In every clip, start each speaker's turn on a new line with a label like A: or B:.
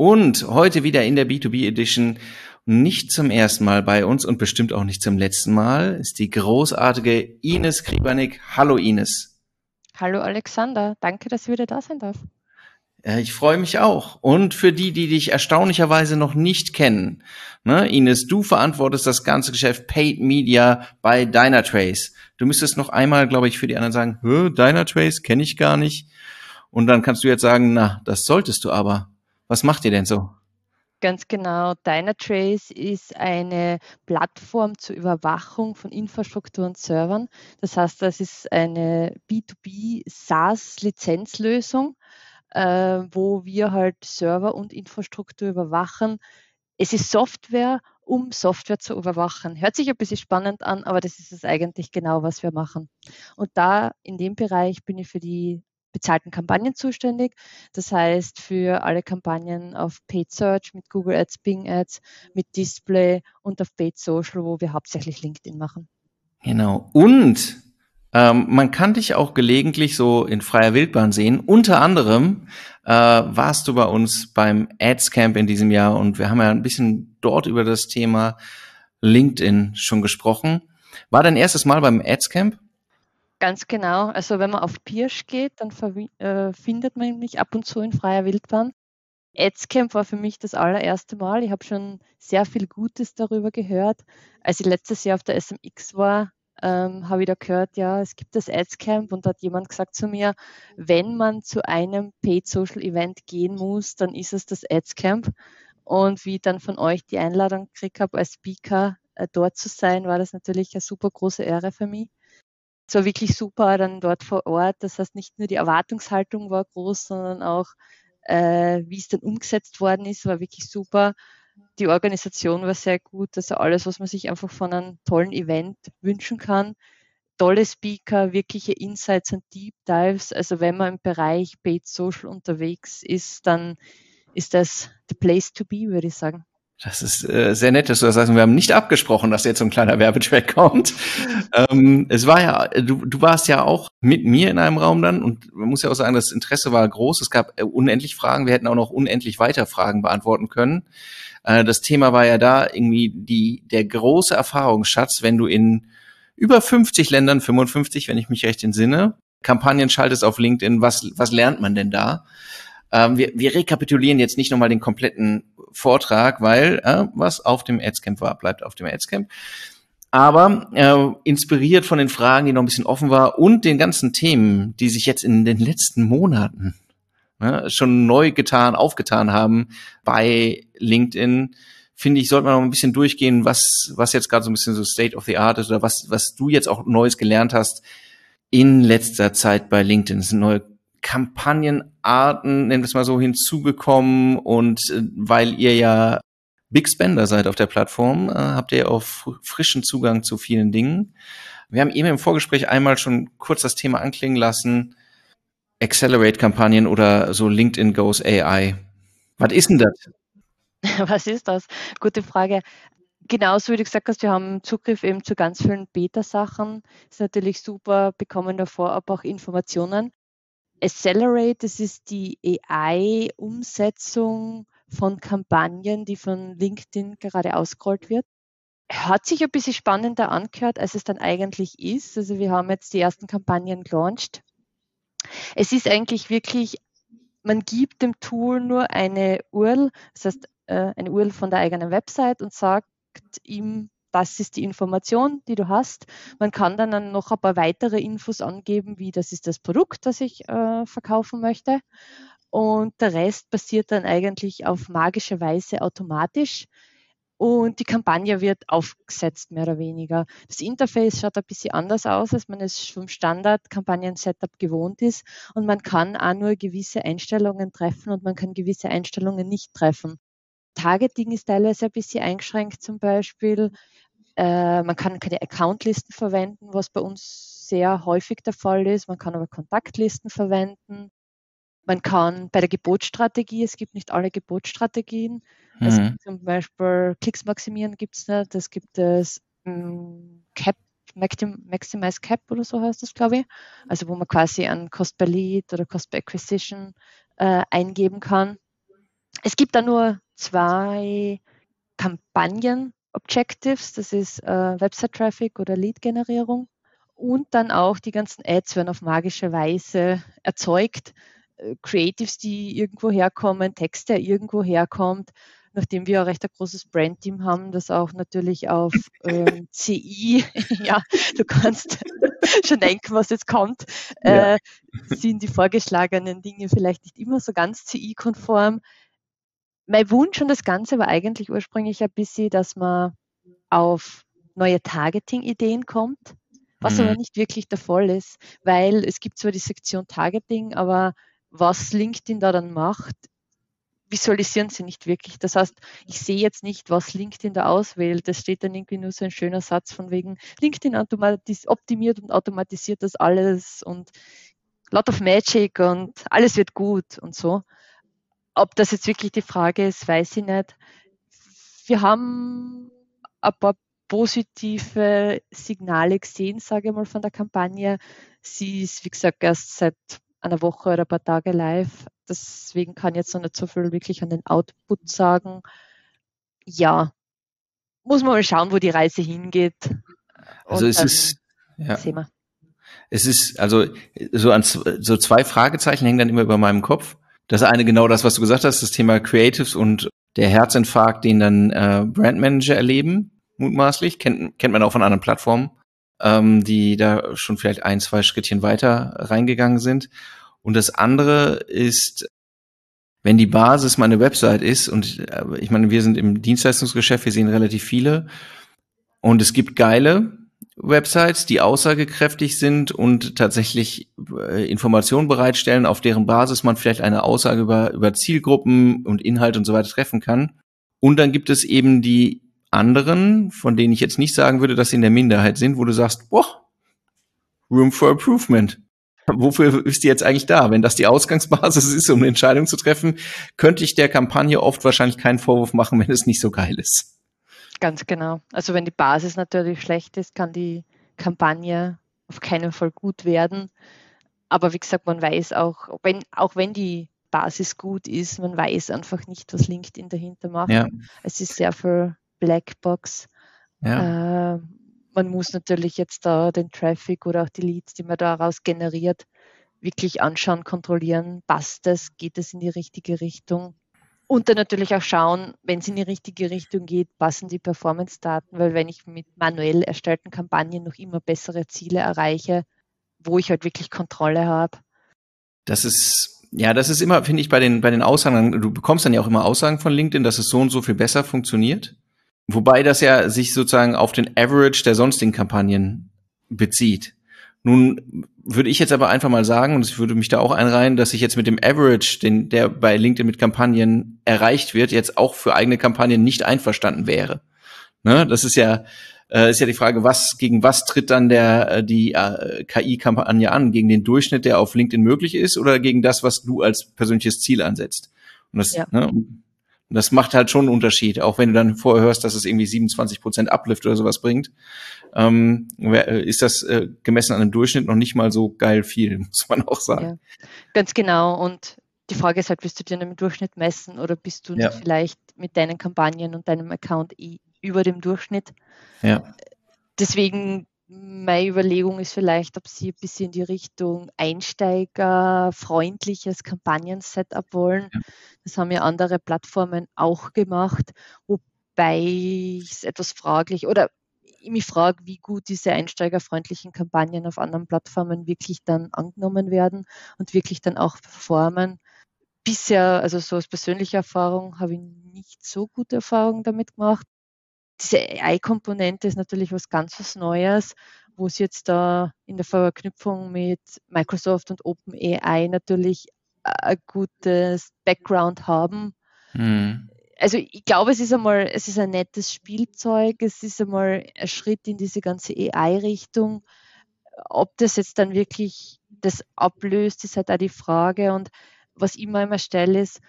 A: Und heute wieder in der B2B Edition, nicht zum ersten Mal bei uns und bestimmt auch nicht zum letzten Mal, ist die großartige Ines Kribanik. Hallo Ines.
B: Hallo Alexander, danke, dass ich wieder da sein darf.
A: Ich freue mich auch. Und für die, die dich erstaunlicherweise noch nicht kennen, ne, Ines, du verantwortest das ganze Geschäft Paid Media bei Dynatrace. Du müsstest noch einmal, glaube ich, für die anderen sagen, Dynatrace kenne ich gar nicht. Und dann kannst du jetzt sagen, na, das solltest du aber. Was macht ihr denn so?
B: Ganz genau. Dynatrace ist eine Plattform zur Überwachung von Infrastruktur und Servern. Das heißt, das ist eine B2B SaaS-Lizenzlösung, äh, wo wir halt Server und Infrastruktur überwachen. Es ist Software, um Software zu überwachen. Hört sich ein bisschen spannend an, aber das ist es eigentlich genau, was wir machen. Und da in dem Bereich bin ich für die bezahlten Kampagnen zuständig. Das heißt, für alle Kampagnen auf Paid Search mit Google Ads, Bing Ads, mit Display und auf Paid Social, wo wir hauptsächlich LinkedIn machen.
A: Genau. Und ähm, man kann dich auch gelegentlich so in freier Wildbahn sehen. Unter anderem äh, warst du bei uns beim Ads Camp in diesem Jahr und wir haben ja ein bisschen dort über das Thema LinkedIn schon gesprochen. War dein erstes Mal beim Ads Camp?
B: Ganz genau. Also wenn man auf Pirsch geht, dann äh, findet man mich ab und zu in freier Wildbahn. Adscamp war für mich das allererste Mal. Ich habe schon sehr viel Gutes darüber gehört. Als ich letztes Jahr auf der SMX war, ähm, habe ich da gehört, ja, es gibt das Adscamp und da hat jemand gesagt zu mir, wenn man zu einem Paid Social Event gehen muss, dann ist es das Adscamp. Und wie ich dann von euch die Einladung gekriegt habe, als Speaker äh, dort zu sein, war das natürlich eine super große Ehre für mich es war wirklich super dann dort vor Ort. Das heißt, nicht nur die Erwartungshaltung war groß, sondern auch, äh, wie es dann umgesetzt worden ist, war wirklich super. Die Organisation war sehr gut. Also alles, was man sich einfach von einem tollen Event wünschen kann. Tolle Speaker, wirkliche Insights und Deep Dives. Also wenn man im Bereich Paid Social unterwegs ist, dann ist das the place to be, würde ich sagen.
A: Das ist äh, sehr nett, dass du das sagst. Wir haben nicht abgesprochen, dass jetzt so ein kleiner Werbetrack kommt. ähm, es war ja, du, du warst ja auch mit mir in einem Raum dann und man muss ja auch sagen, das Interesse war groß. Es gab äh, unendlich Fragen. Wir hätten auch noch unendlich weiter Fragen beantworten können. Äh, das Thema war ja da irgendwie die, der große Erfahrungsschatz, wenn du in über 50 Ländern, 55, wenn ich mich recht entsinne, Kampagnen schaltest auf LinkedIn. Was, was lernt man denn da? Ähm, wir, wir rekapitulieren jetzt nicht nochmal den kompletten Vortrag, weil äh, was auf dem Adscamp war, bleibt auf dem Adscamp. Aber äh, inspiriert von den Fragen, die noch ein bisschen offen war und den ganzen Themen, die sich jetzt in den letzten Monaten ne, schon neu getan, aufgetan haben bei LinkedIn, finde ich, sollte man noch ein bisschen durchgehen, was, was jetzt gerade so ein bisschen so State of the Art ist oder was, was du jetzt auch Neues gelernt hast in letzter Zeit bei LinkedIn. Es sind neue Kampagnenarten, nennen wir es mal so, hinzugekommen und äh, weil ihr ja Big Spender seid auf der Plattform, äh, habt ihr auch frischen Zugang zu vielen Dingen. Wir haben eben im Vorgespräch einmal schon kurz das Thema anklingen lassen. Accelerate-Kampagnen oder so LinkedIn Goes AI. Was ist denn das?
B: Was ist das? Gute Frage. Genauso wie du gesagt hast, wir haben Zugriff eben zu ganz vielen Beta-Sachen. Ist natürlich super, bekommen davor aber auch Informationen. Accelerate, das ist die AI-Umsetzung von Kampagnen, die von LinkedIn gerade ausgerollt wird. Hat sich ein bisschen spannender angehört, als es dann eigentlich ist. Also wir haben jetzt die ersten Kampagnen gelauncht. Es ist eigentlich wirklich, man gibt dem Tool nur eine URL, das heißt äh, eine URL von der eigenen Website und sagt ihm, das ist die Information, die du hast. Man kann dann noch ein paar weitere Infos angeben, wie das ist das Produkt, das ich äh, verkaufen möchte. Und der Rest passiert dann eigentlich auf magische Weise automatisch. Und die Kampagne wird aufgesetzt, mehr oder weniger. Das Interface schaut ein bisschen anders aus, als man es vom Standard-Kampagnen-Setup gewohnt ist. Und man kann auch nur gewisse Einstellungen treffen und man kann gewisse Einstellungen nicht treffen. Targeting ist teilweise ein bisschen eingeschränkt zum Beispiel. Äh, man kann keine Accountlisten verwenden, was bei uns sehr häufig der Fall ist. Man kann aber Kontaktlisten verwenden. Man kann bei der Gebotsstrategie, es gibt nicht alle Gebotsstrategien. Mhm. Es gibt zum Beispiel Klicks maximieren gibt es nicht. Es gibt es ähm, Cap, Maximize Cap oder so heißt das, glaube ich. Also wo man quasi an Cost per Lead oder Cost per Acquisition äh, eingeben kann. Es gibt da nur zwei Kampagnen-Objectives. Das ist äh, Website-Traffic oder Lead-Generierung. Und dann auch die ganzen Ads werden auf magische Weise erzeugt. Äh, Creatives, die irgendwo herkommen, Text, der irgendwo herkommt, nachdem wir ein recht ein großes Brandteam haben, das auch natürlich auf ähm, CI, ja, du kannst schon denken, was jetzt kommt, ja. äh, sind die vorgeschlagenen Dinge vielleicht nicht immer so ganz CI-konform. Mein Wunsch und das Ganze war eigentlich ursprünglich ein bisschen, dass man auf neue Targeting-Ideen kommt, was mhm. aber nicht wirklich der Fall ist, weil es gibt zwar die Sektion Targeting, aber was LinkedIn da dann macht, visualisieren sie nicht wirklich. Das heißt, ich sehe jetzt nicht, was LinkedIn da auswählt. Das steht dann irgendwie nur so ein schöner Satz von wegen LinkedIn optimiert und automatisiert das alles und lot of magic und alles wird gut und so. Ob das jetzt wirklich die Frage ist, weiß ich nicht. Wir haben ein paar positive Signale gesehen, sage ich mal, von der Kampagne. Sie ist, wie gesagt, erst seit einer Woche oder ein paar Tage live. Deswegen kann ich jetzt noch nicht so viel wirklich an den Output sagen. Ja, muss man mal schauen, wo die Reise hingeht.
A: Also es ist, ja. Sehen wir. Es ist, also so, an, so zwei Fragezeichen hängen dann immer über meinem Kopf. Das eine genau das, was du gesagt hast, das Thema Creatives und der Herzinfarkt, den dann äh, Brandmanager erleben, mutmaßlich, kennt, kennt man auch von anderen Plattformen ähm, die da schon vielleicht ein, zwei Schrittchen weiter reingegangen sind. Und das andere ist, wenn die Basis meine Website ist, und äh, ich meine, wir sind im Dienstleistungsgeschäft, wir sehen relativ viele, und es gibt geile Websites, die aussagekräftig sind und tatsächlich äh, Informationen bereitstellen, auf deren Basis man vielleicht eine Aussage über, über Zielgruppen und Inhalt und so weiter treffen kann. Und dann gibt es eben die anderen, von denen ich jetzt nicht sagen würde, dass sie in der Minderheit sind, wo du sagst, boah, Room for Improvement. Wofür ist die jetzt eigentlich da? Wenn das die Ausgangsbasis ist, um eine Entscheidung zu treffen, könnte ich der Kampagne oft wahrscheinlich keinen Vorwurf machen, wenn es nicht so geil ist.
B: Ganz genau. Also wenn die Basis natürlich schlecht ist, kann die Kampagne auf keinen Fall gut werden. Aber wie gesagt, man weiß auch, wenn, auch wenn die Basis gut ist, man weiß einfach nicht, was LinkedIn dahinter macht. Ja. Es ist sehr viel Blackbox. Ja. Äh, man muss natürlich jetzt da den Traffic oder auch die Leads, die man daraus generiert, wirklich anschauen, kontrollieren, passt das, geht es in die richtige Richtung. Und dann natürlich auch schauen, wenn es in die richtige Richtung geht, passen die Performance-Daten, weil wenn ich mit manuell erstellten Kampagnen noch immer bessere Ziele erreiche, wo ich halt wirklich Kontrolle habe.
A: Das ist, ja, das ist immer, finde ich, bei den, bei den Aussagen, du bekommst dann ja auch immer Aussagen von LinkedIn, dass es so und so viel besser funktioniert. Wobei das ja sich sozusagen auf den Average der sonstigen Kampagnen bezieht. Nun würde ich jetzt aber einfach mal sagen, und ich würde mich da auch einreihen, dass ich jetzt mit dem Average, den, der bei LinkedIn mit Kampagnen erreicht wird, jetzt auch für eigene Kampagnen nicht einverstanden wäre. Ne? Das ist ja, äh, ist ja die Frage, was, gegen was tritt dann der, äh, die äh, KI-Kampagne an? Gegen den Durchschnitt, der auf LinkedIn möglich ist, oder gegen das, was du als persönliches Ziel ansetzt? Und das, ja. ne, und das macht halt schon einen Unterschied, auch wenn du dann vorher hörst, dass es irgendwie 27 Prozent Uplift oder sowas bringt. Ähm, ist das äh, gemessen an einem Durchschnitt noch nicht mal so geil viel, muss man auch sagen.
B: Ja, ganz genau. Und die Frage ist halt, willst du dir einen Durchschnitt messen oder bist du ja. vielleicht mit deinen Kampagnen und deinem Account über dem Durchschnitt? Ja. Deswegen meine Überlegung ist vielleicht, ob Sie ein bisschen in die Richtung einsteigerfreundliches Kampagnen-Setup wollen. Ja. Das haben ja andere Plattformen auch gemacht, wobei ich es etwas fraglich oder ich mich frage, wie gut diese einsteigerfreundlichen Kampagnen auf anderen Plattformen wirklich dann angenommen werden und wirklich dann auch performen. Bisher, also so aus persönlicher Erfahrung, habe ich nicht so gute Erfahrungen damit gemacht diese AI-Komponente ist natürlich was ganz was Neues, wo sie jetzt da in der Verknüpfung mit Microsoft und OpenAI natürlich ein gutes Background haben. Mhm. also ich glaube, es ist einmal, es ist ein nettes Spielzeug, es ist einmal ein Schritt in diese ganze AI-Richtung. Ob das jetzt dann wirklich das ablöst, ist halt auch die Frage. Und was ich mir immer stelle, ist,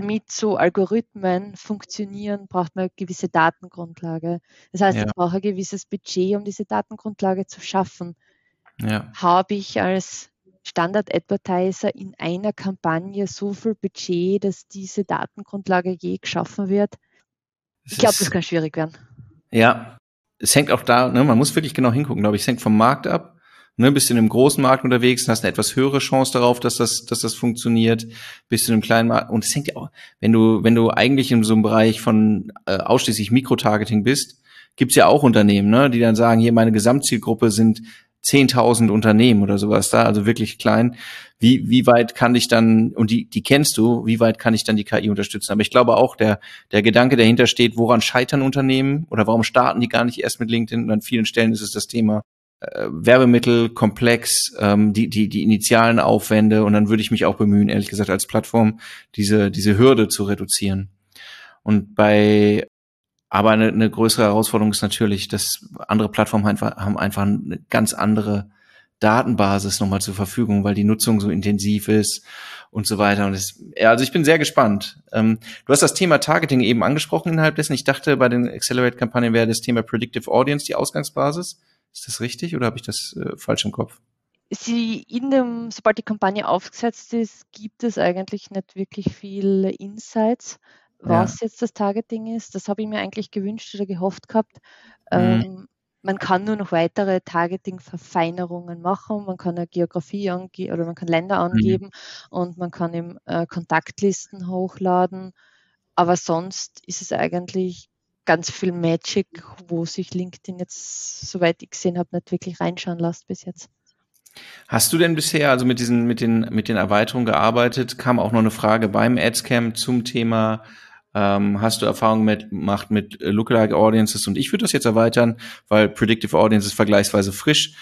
B: damit so Algorithmen funktionieren, braucht man eine gewisse Datengrundlage. Das heißt, ja. ich brauche ein gewisses Budget, um diese Datengrundlage zu schaffen. Ja. Habe ich als Standard-Advertiser in einer Kampagne so viel Budget, dass diese Datengrundlage je geschaffen wird? Ich glaube, das kann schwierig werden.
A: Ja, es hängt auch da, ne, man muss wirklich genau hingucken, glaube ich. Es hängt vom Markt ab. Ne, bist du in einem großen Markt unterwegs, hast eine etwas höhere Chance darauf, dass das, dass das funktioniert. Bist du in einem kleinen Markt und es hängt ja auch, wenn du, wenn du eigentlich in so einem Bereich von äh, ausschließlich Mikrotargeting bist, gibt's ja auch Unternehmen, ne, die dann sagen, hier meine Gesamtzielgruppe sind 10.000 Unternehmen oder sowas da, also wirklich klein. Wie, wie weit kann ich dann, und die, die kennst du, wie weit kann ich dann die KI unterstützen? Aber ich glaube auch, der, der Gedanke dahinter steht, woran scheitern Unternehmen oder warum starten die gar nicht erst mit LinkedIn? Und an vielen Stellen ist es das Thema äh, Werbemittel, komplex, ähm, die, die, die initialen Aufwände und dann würde ich mich auch bemühen, ehrlich gesagt, als Plattform diese, diese Hürde zu reduzieren. Und bei aber eine, eine größere Herausforderung ist natürlich, dass andere Plattformen einfach, haben einfach eine ganz andere Datenbasis nochmal zur Verfügung, weil die Nutzung so intensiv ist und so weiter. Und es, ja, also ich bin sehr gespannt. Ähm, du hast das Thema Targeting eben angesprochen innerhalb dessen. Ich dachte, bei den Accelerate-Kampagnen wäre das Thema Predictive Audience die Ausgangsbasis. Ist das richtig oder habe ich das äh, falsch im Kopf?
B: Sie in dem, sobald die Kampagne aufgesetzt ist, gibt es eigentlich nicht wirklich viel Insights was ja. jetzt das Targeting ist. Das habe ich mir eigentlich gewünscht oder gehofft gehabt. Mhm. Ähm, man kann nur noch weitere Targeting-Verfeinerungen machen. Man kann eine Geografie angeben oder man kann Länder mhm. angeben mhm. und man kann eben äh, Kontaktlisten hochladen. Aber sonst ist es eigentlich ganz viel Magic, wo sich LinkedIn jetzt, soweit ich gesehen habe, nicht wirklich reinschauen lässt bis jetzt.
A: Hast du denn bisher also mit diesen mit den mit den Erweiterungen gearbeitet? Kam auch noch eine Frage beim Adscamp zum Thema ähm, hast du Erfahrung mit macht mit Lookalike Audiences und ich würde das jetzt erweitern, weil Predictive Audience ist vergleichsweise frisch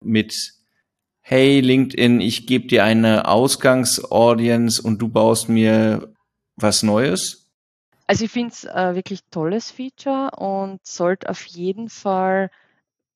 A: mit Hey LinkedIn, ich gebe dir eine Ausgangsaudience und du baust mir was Neues?
B: Also ich finde es äh, wirklich tolles Feature und sollte auf jeden Fall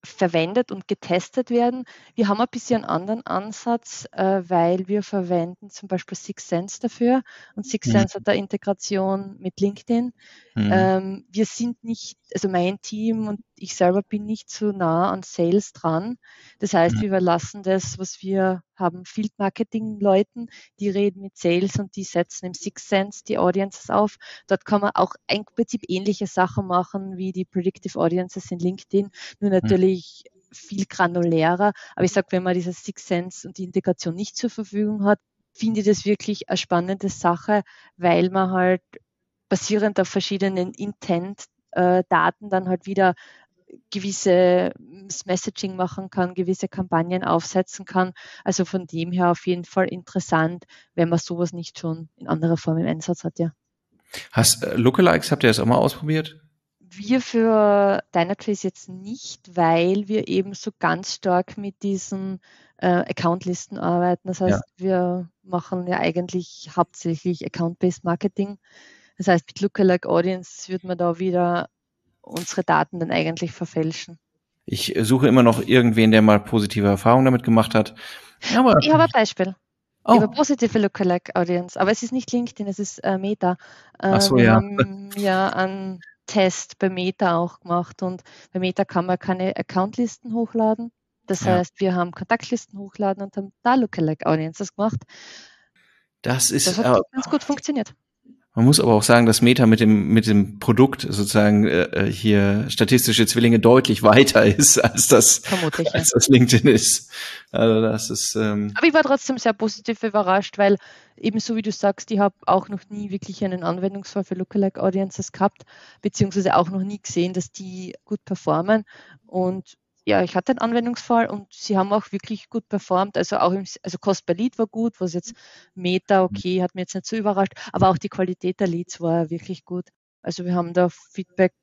B: verwendet und getestet werden. Wir haben ein bisschen einen anderen Ansatz, äh, weil wir verwenden zum Beispiel Six Sense dafür und Six mhm. Sense hat eine Integration mit LinkedIn. Mhm. Ähm, wir sind nicht, also mein Team und ich selber bin nicht so nah an Sales dran. Das heißt, mhm. wir überlassen das, was wir haben, Field Marketing Leuten, die reden mit Sales und die setzen im Six Sense die Audiences auf. Dort kann man auch im Prinzip ähnliche Sachen machen wie die Predictive Audiences in LinkedIn, nur mhm. natürlich viel granulärer. Aber ich sage, wenn man dieses Six Sense und die Integration nicht zur Verfügung hat, finde ich das wirklich eine spannende Sache, weil man halt basierend auf verschiedenen Intent-Daten äh, dann halt wieder gewisse Messaging machen kann, gewisse Kampagnen aufsetzen kann. Also von dem her auf jeden Fall interessant, wenn man sowas nicht schon in anderer Form im Einsatz hat, ja.
A: Hast äh, Lookalikes, habt ihr das auch mal ausprobiert?
B: Wir für Dynatrace jetzt nicht, weil wir eben so ganz stark mit diesen äh, Accountlisten arbeiten. Das heißt, ja. wir machen ja eigentlich hauptsächlich Account-Based Marketing. Das heißt, mit Lookalike Audience wird man da wieder unsere Daten dann eigentlich verfälschen.
A: Ich suche immer noch irgendwen, der mal positive Erfahrungen damit gemacht hat.
B: Aber ich habe ein Beispiel. Oh. Über positive Lookalike Audience. Aber es ist nicht LinkedIn, es ist äh, Meta. Äh, Ach so, wir ja. haben ja einen Test bei Meta auch gemacht und bei Meta kann man keine Accountlisten hochladen. Das ja. heißt, wir haben Kontaktlisten hochladen und haben da Lookalike Audiences gemacht.
A: Das ist
B: das hat äh, ganz gut funktioniert.
A: Man muss aber auch sagen, dass Meta mit dem mit dem Produkt sozusagen äh, äh hier statistische Zwillinge deutlich weiter ist als das Vermutlich, als das LinkedIn ist. Also das ist. Ähm
B: aber ich war trotzdem sehr positiv überrascht, weil ebenso wie du sagst, ich habe auch noch nie wirklich einen Anwendungsfall für Lookalike Audiences gehabt, beziehungsweise auch noch nie gesehen, dass die gut performen und ja, ich hatte einen Anwendungsfall und sie haben auch wirklich gut performt. Also auch im, also Cost per Lead war gut, was jetzt Meta, mhm. okay, hat mir jetzt nicht so überrascht, aber auch die Qualität der Leads war wirklich gut. Also wir haben da Feedback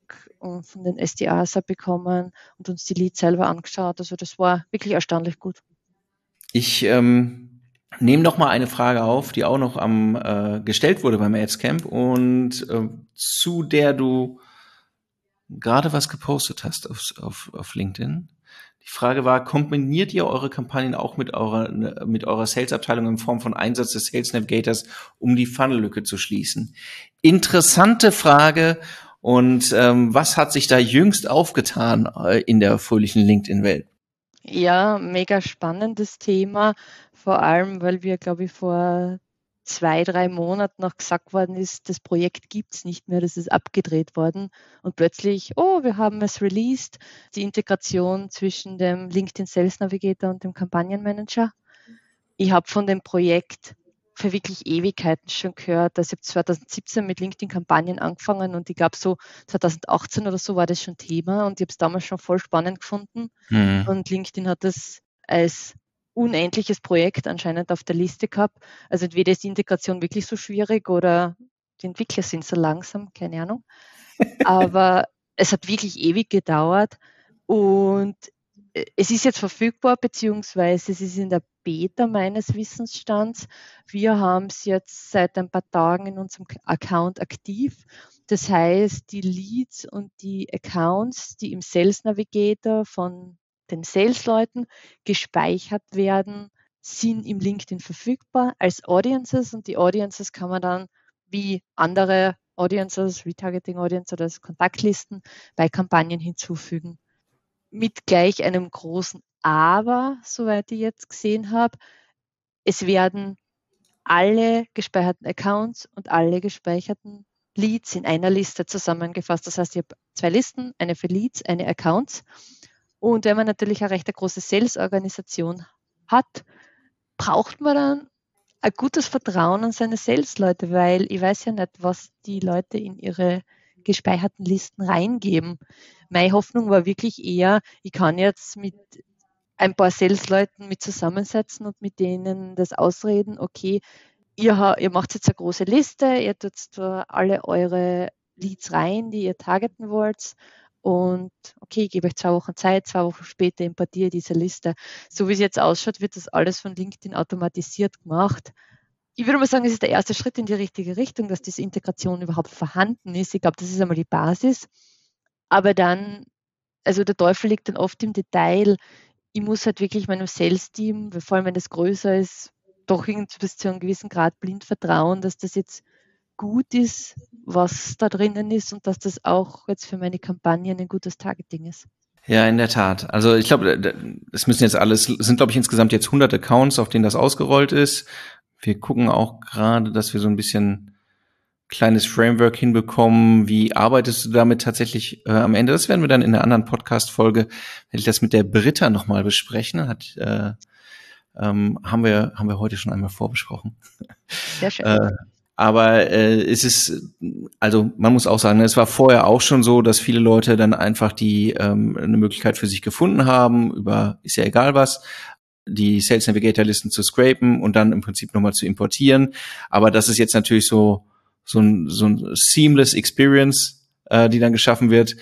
B: äh, von den SDAs bekommen und uns die Leads selber angeschaut. Also das war wirklich erstaunlich gut.
A: Ich ähm, nehmen doch mal eine Frage auf, die auch noch am äh, gestellt wurde beim Adscamp und äh, zu der du gerade was gepostet hast auf, auf, auf LinkedIn. Die Frage war, kombiniert ihr eure Kampagnen auch mit eurer, mit eurer Sales-Abteilung in Form von Einsatz des Sales Navigators, um die Funnel-Lücke zu schließen? Interessante Frage. Und ähm, was hat sich da jüngst aufgetan äh, in der fröhlichen LinkedIn-Welt?
B: Ja, mega spannendes Thema, vor allem, weil wir, glaube ich, vor zwei, drei Monaten noch gesagt worden ist, das Projekt gibt es nicht mehr, das ist abgedreht worden. Und plötzlich, oh, wir haben es released, die Integration zwischen dem LinkedIn Sales Navigator und dem Kampagnenmanager. Ich habe von dem Projekt für wirklich Ewigkeiten schon gehört. Also ich habe 2017 mit LinkedIn-Kampagnen angefangen und ich glaube so 2018 oder so war das schon Thema und ich habe es damals schon voll spannend gefunden. Mhm. Und LinkedIn hat das als unendliches Projekt anscheinend auf der Liste gehabt. Also entweder ist die Integration wirklich so schwierig oder die Entwickler sind so langsam, keine Ahnung. Aber es hat wirklich ewig gedauert und äh, es ist jetzt verfügbar, beziehungsweise es ist in der Beta meines Wissensstands. Wir haben es jetzt seit ein paar Tagen in unserem Account aktiv. Das heißt, die Leads und die Accounts, die im Sales Navigator von den Sales-Leuten gespeichert werden, sind im LinkedIn verfügbar als Audiences und die Audiences kann man dann wie andere Audiences, Retargeting Audience oder Kontaktlisten bei Kampagnen hinzufügen. Mit gleich einem großen Aber, soweit ich jetzt gesehen habe, es werden alle gespeicherten Accounts und alle gespeicherten Leads in einer Liste zusammengefasst. Das heißt, ich habe zwei Listen, eine für Leads, eine Accounts. Und wenn man natürlich eine recht große Sales-Organisation hat, braucht man dann ein gutes Vertrauen an seine Sales-Leute, weil ich weiß ja nicht, was die Leute in ihre gespeicherten Listen reingeben. Meine Hoffnung war wirklich eher, ich kann jetzt mit ein paar Sales-Leuten mit zusammensetzen und mit denen das ausreden, okay, ihr, ihr macht jetzt eine große Liste, ihr tut alle eure Leads rein, die ihr targeten wollt und okay, ich gebe euch zwei Wochen Zeit, zwei Wochen später importiere diese Liste. So wie es jetzt ausschaut, wird das alles von LinkedIn automatisiert gemacht. Ich würde mal sagen, es ist der erste Schritt in die richtige Richtung, dass diese Integration überhaupt vorhanden ist. Ich glaube, das ist einmal die Basis. Aber dann, also der Teufel liegt dann oft im Detail. Ich muss halt wirklich meinem Sales-Team, vor allem wenn es größer ist, doch bis zu einem gewissen Grad blind vertrauen, dass das jetzt gut ist, was da drinnen ist und dass das auch jetzt für meine Kampagnen ein gutes Targeting ist.
A: Ja, in der Tat. Also ich glaube, es müssen jetzt alles, es sind glaube ich insgesamt jetzt 100 Accounts, auf denen das ausgerollt ist. Wir gucken auch gerade, dass wir so ein bisschen kleines Framework hinbekommen. Wie arbeitest du damit tatsächlich äh, am Ende? Das werden wir dann in einer anderen Podcast-Folge, werde ich das mit der Britta nochmal besprechen. Hat, äh, ähm, haben wir haben wir heute schon einmal vorbesprochen. Sehr schön. äh, aber äh, es ist, also man muss auch sagen, es war vorher auch schon so, dass viele Leute dann einfach die ähm, eine Möglichkeit für sich gefunden haben, über ist ja egal was, die Sales Navigator Listen zu scrapen und dann im Prinzip nochmal zu importieren. Aber das ist jetzt natürlich so so ein, so ein seamless Experience, äh, die dann geschaffen wird.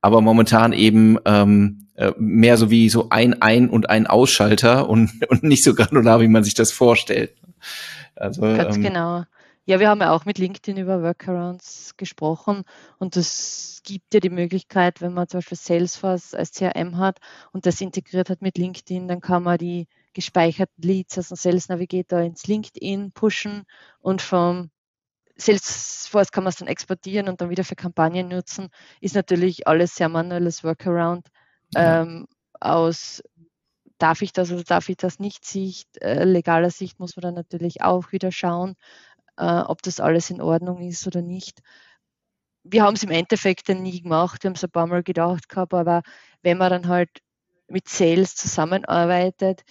A: Aber momentan eben ähm, äh, mehr so wie so ein Ein- und ein Ausschalter und, und nicht so granular, wie man sich das vorstellt.
B: Also, Ganz ähm, genau. Ja, wir haben ja auch mit LinkedIn über Workarounds gesprochen und es gibt ja die Möglichkeit, wenn man zum Beispiel Salesforce als CRM hat und das integriert hat mit LinkedIn, dann kann man die gespeicherten Leads aus dem Sales Navigator ins LinkedIn pushen und vom Salesforce kann man es dann exportieren und dann wieder für Kampagnen nutzen. Ist natürlich alles sehr manuelles Workaround. Ähm, aus darf ich das oder darf ich das nicht Sicht, äh, legaler Sicht muss man dann natürlich auch wieder schauen äh, ob das alles in Ordnung ist oder nicht. Wir haben es im Endeffekt dann nie gemacht, wir haben es ein paar Mal gedacht gehabt, aber wenn man dann halt mit Sales zusammenarbeitet,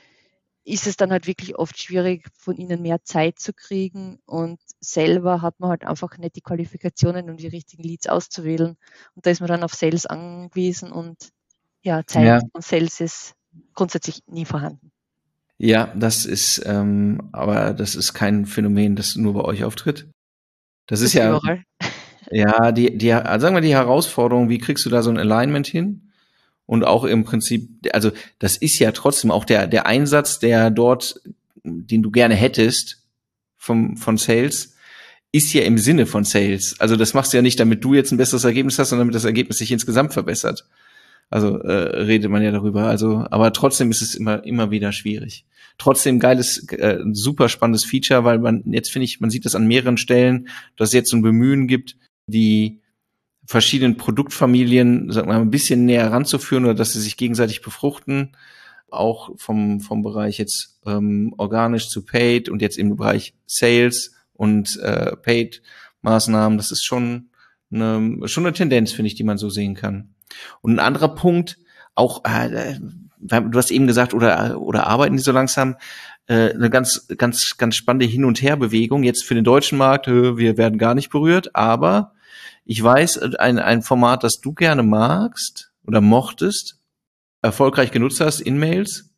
B: ist es dann halt wirklich oft schwierig, von ihnen mehr Zeit zu kriegen und selber hat man halt einfach nicht die Qualifikationen, um die richtigen Leads auszuwählen. Und da ist man dann auf Sales angewiesen und ja, Zeit ja. und Sales ist grundsätzlich nie vorhanden.
A: Ja, das ist, ähm, aber das ist kein Phänomen, das nur bei euch auftritt. Das, das ist ja, überall. ja, die, die, also sagen wir die Herausforderung, wie kriegst du da so ein Alignment hin? Und auch im Prinzip, also das ist ja trotzdem auch der, der Einsatz, der dort den du gerne hättest vom, von Sales, ist ja im Sinne von Sales. Also das machst du ja nicht, damit du jetzt ein besseres Ergebnis hast, sondern damit das Ergebnis sich insgesamt verbessert. Also äh, redet man ja darüber. Also, aber trotzdem ist es immer immer wieder schwierig. Trotzdem geiles, äh, super spannendes Feature, weil man jetzt finde ich, man sieht das an mehreren Stellen, dass es jetzt so ein Bemühen gibt, die verschiedenen Produktfamilien, wir mal, ein bisschen näher ranzuführen oder dass sie sich gegenseitig befruchten, auch vom vom Bereich jetzt ähm, organisch zu paid und jetzt im Bereich Sales und äh, paid Maßnahmen. Das ist schon eine, schon eine Tendenz, finde ich, die man so sehen kann. Und ein anderer Punkt, auch, äh, du hast eben gesagt, oder, oder arbeiten die so langsam, äh, eine ganz, ganz, ganz spannende Hin- und Herbewegung. Jetzt für den deutschen Markt, äh, wir werden gar nicht berührt, aber ich weiß, ein, ein Format, das du gerne magst oder mochtest, erfolgreich genutzt hast, In-Mails.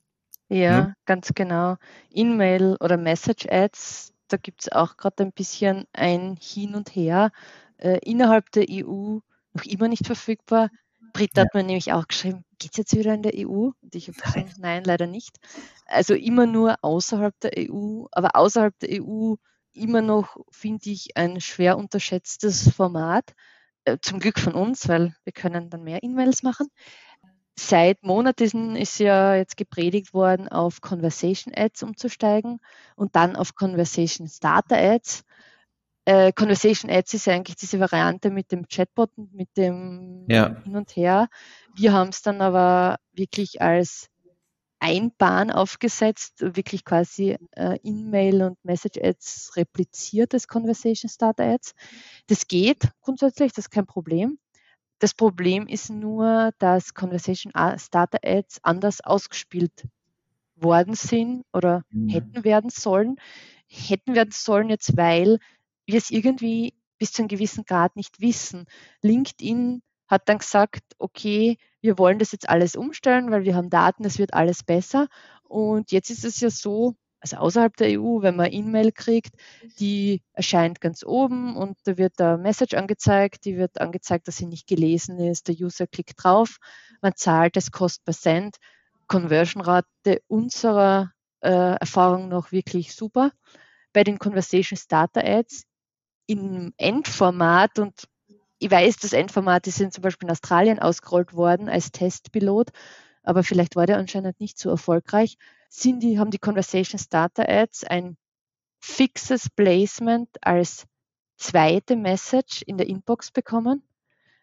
B: Ja, hm? ganz genau. In-Mail oder Message-Ads, da gibt es auch gerade ein bisschen ein Hin und Her. Äh, innerhalb der EU noch immer nicht verfügbar. Britta ja. hat mir nämlich auch geschrieben, geht es jetzt wieder in der EU? Und ich habe gesagt, nein, leider nicht. Also immer nur außerhalb der EU, aber außerhalb der EU immer noch, finde ich, ein schwer unterschätztes Format. Äh, zum Glück von uns, weil wir können dann mehr E-Mails machen. Seit Monaten ist ja jetzt gepredigt worden, auf Conversation Ads umzusteigen und dann auf Conversation Starter Ads. Äh, Conversation Ads ist eigentlich diese Variante mit dem Chatbot und mit dem ja. Hin und Her. Wir haben es dann aber wirklich als Einbahn aufgesetzt, wirklich quasi äh, E-Mail und Message Ads repliziert als Conversation Starter Ads. Das geht grundsätzlich, das ist kein Problem. Das Problem ist nur, dass Conversation Starter Ads anders ausgespielt worden sind oder mhm. hätten werden sollen. Hätten werden sollen jetzt, weil wir es irgendwie bis zu einem gewissen Grad nicht wissen. LinkedIn hat dann gesagt, okay, wir wollen das jetzt alles umstellen, weil wir haben Daten, es wird alles besser. Und jetzt ist es ja so, also außerhalb der EU, wenn man E-Mail kriegt, die erscheint ganz oben und da wird der Message angezeigt, die wird angezeigt, dass sie nicht gelesen ist, der User klickt drauf, man zahlt das Cost per Cent, Conversion-Rate unserer äh, Erfahrung noch wirklich super. Bei den Conversation Starter Ads im Endformat und ich weiß, das Endformat ist in zum Beispiel in Australien ausgerollt worden als Testpilot, aber vielleicht war der anscheinend nicht so erfolgreich. Sind die, haben die Conversation Starter Ads ein fixes Placement als zweite Message in der Inbox bekommen.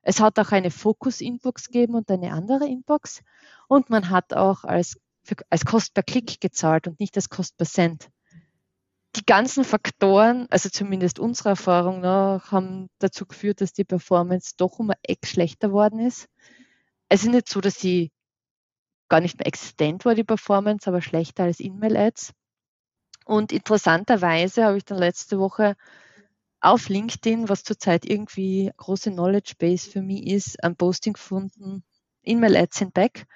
B: Es hat auch eine Focus-Inbox gegeben und eine andere Inbox. Und man hat auch als, als Cost per Klick gezahlt und nicht als Cost per Cent die ganzen Faktoren, also zumindest unserer Erfahrung nach, haben dazu geführt, dass die Performance doch um ein Eck schlechter worden ist. Es ist nicht so, dass sie gar nicht mehr existent war, die Performance, aber schlechter als E-Mail-Ads. Und interessanterweise habe ich dann letzte Woche auf LinkedIn, was zurzeit irgendwie große Knowledge Base für mich ist, ein Posting gefunden, E-Mail-Ads sind back.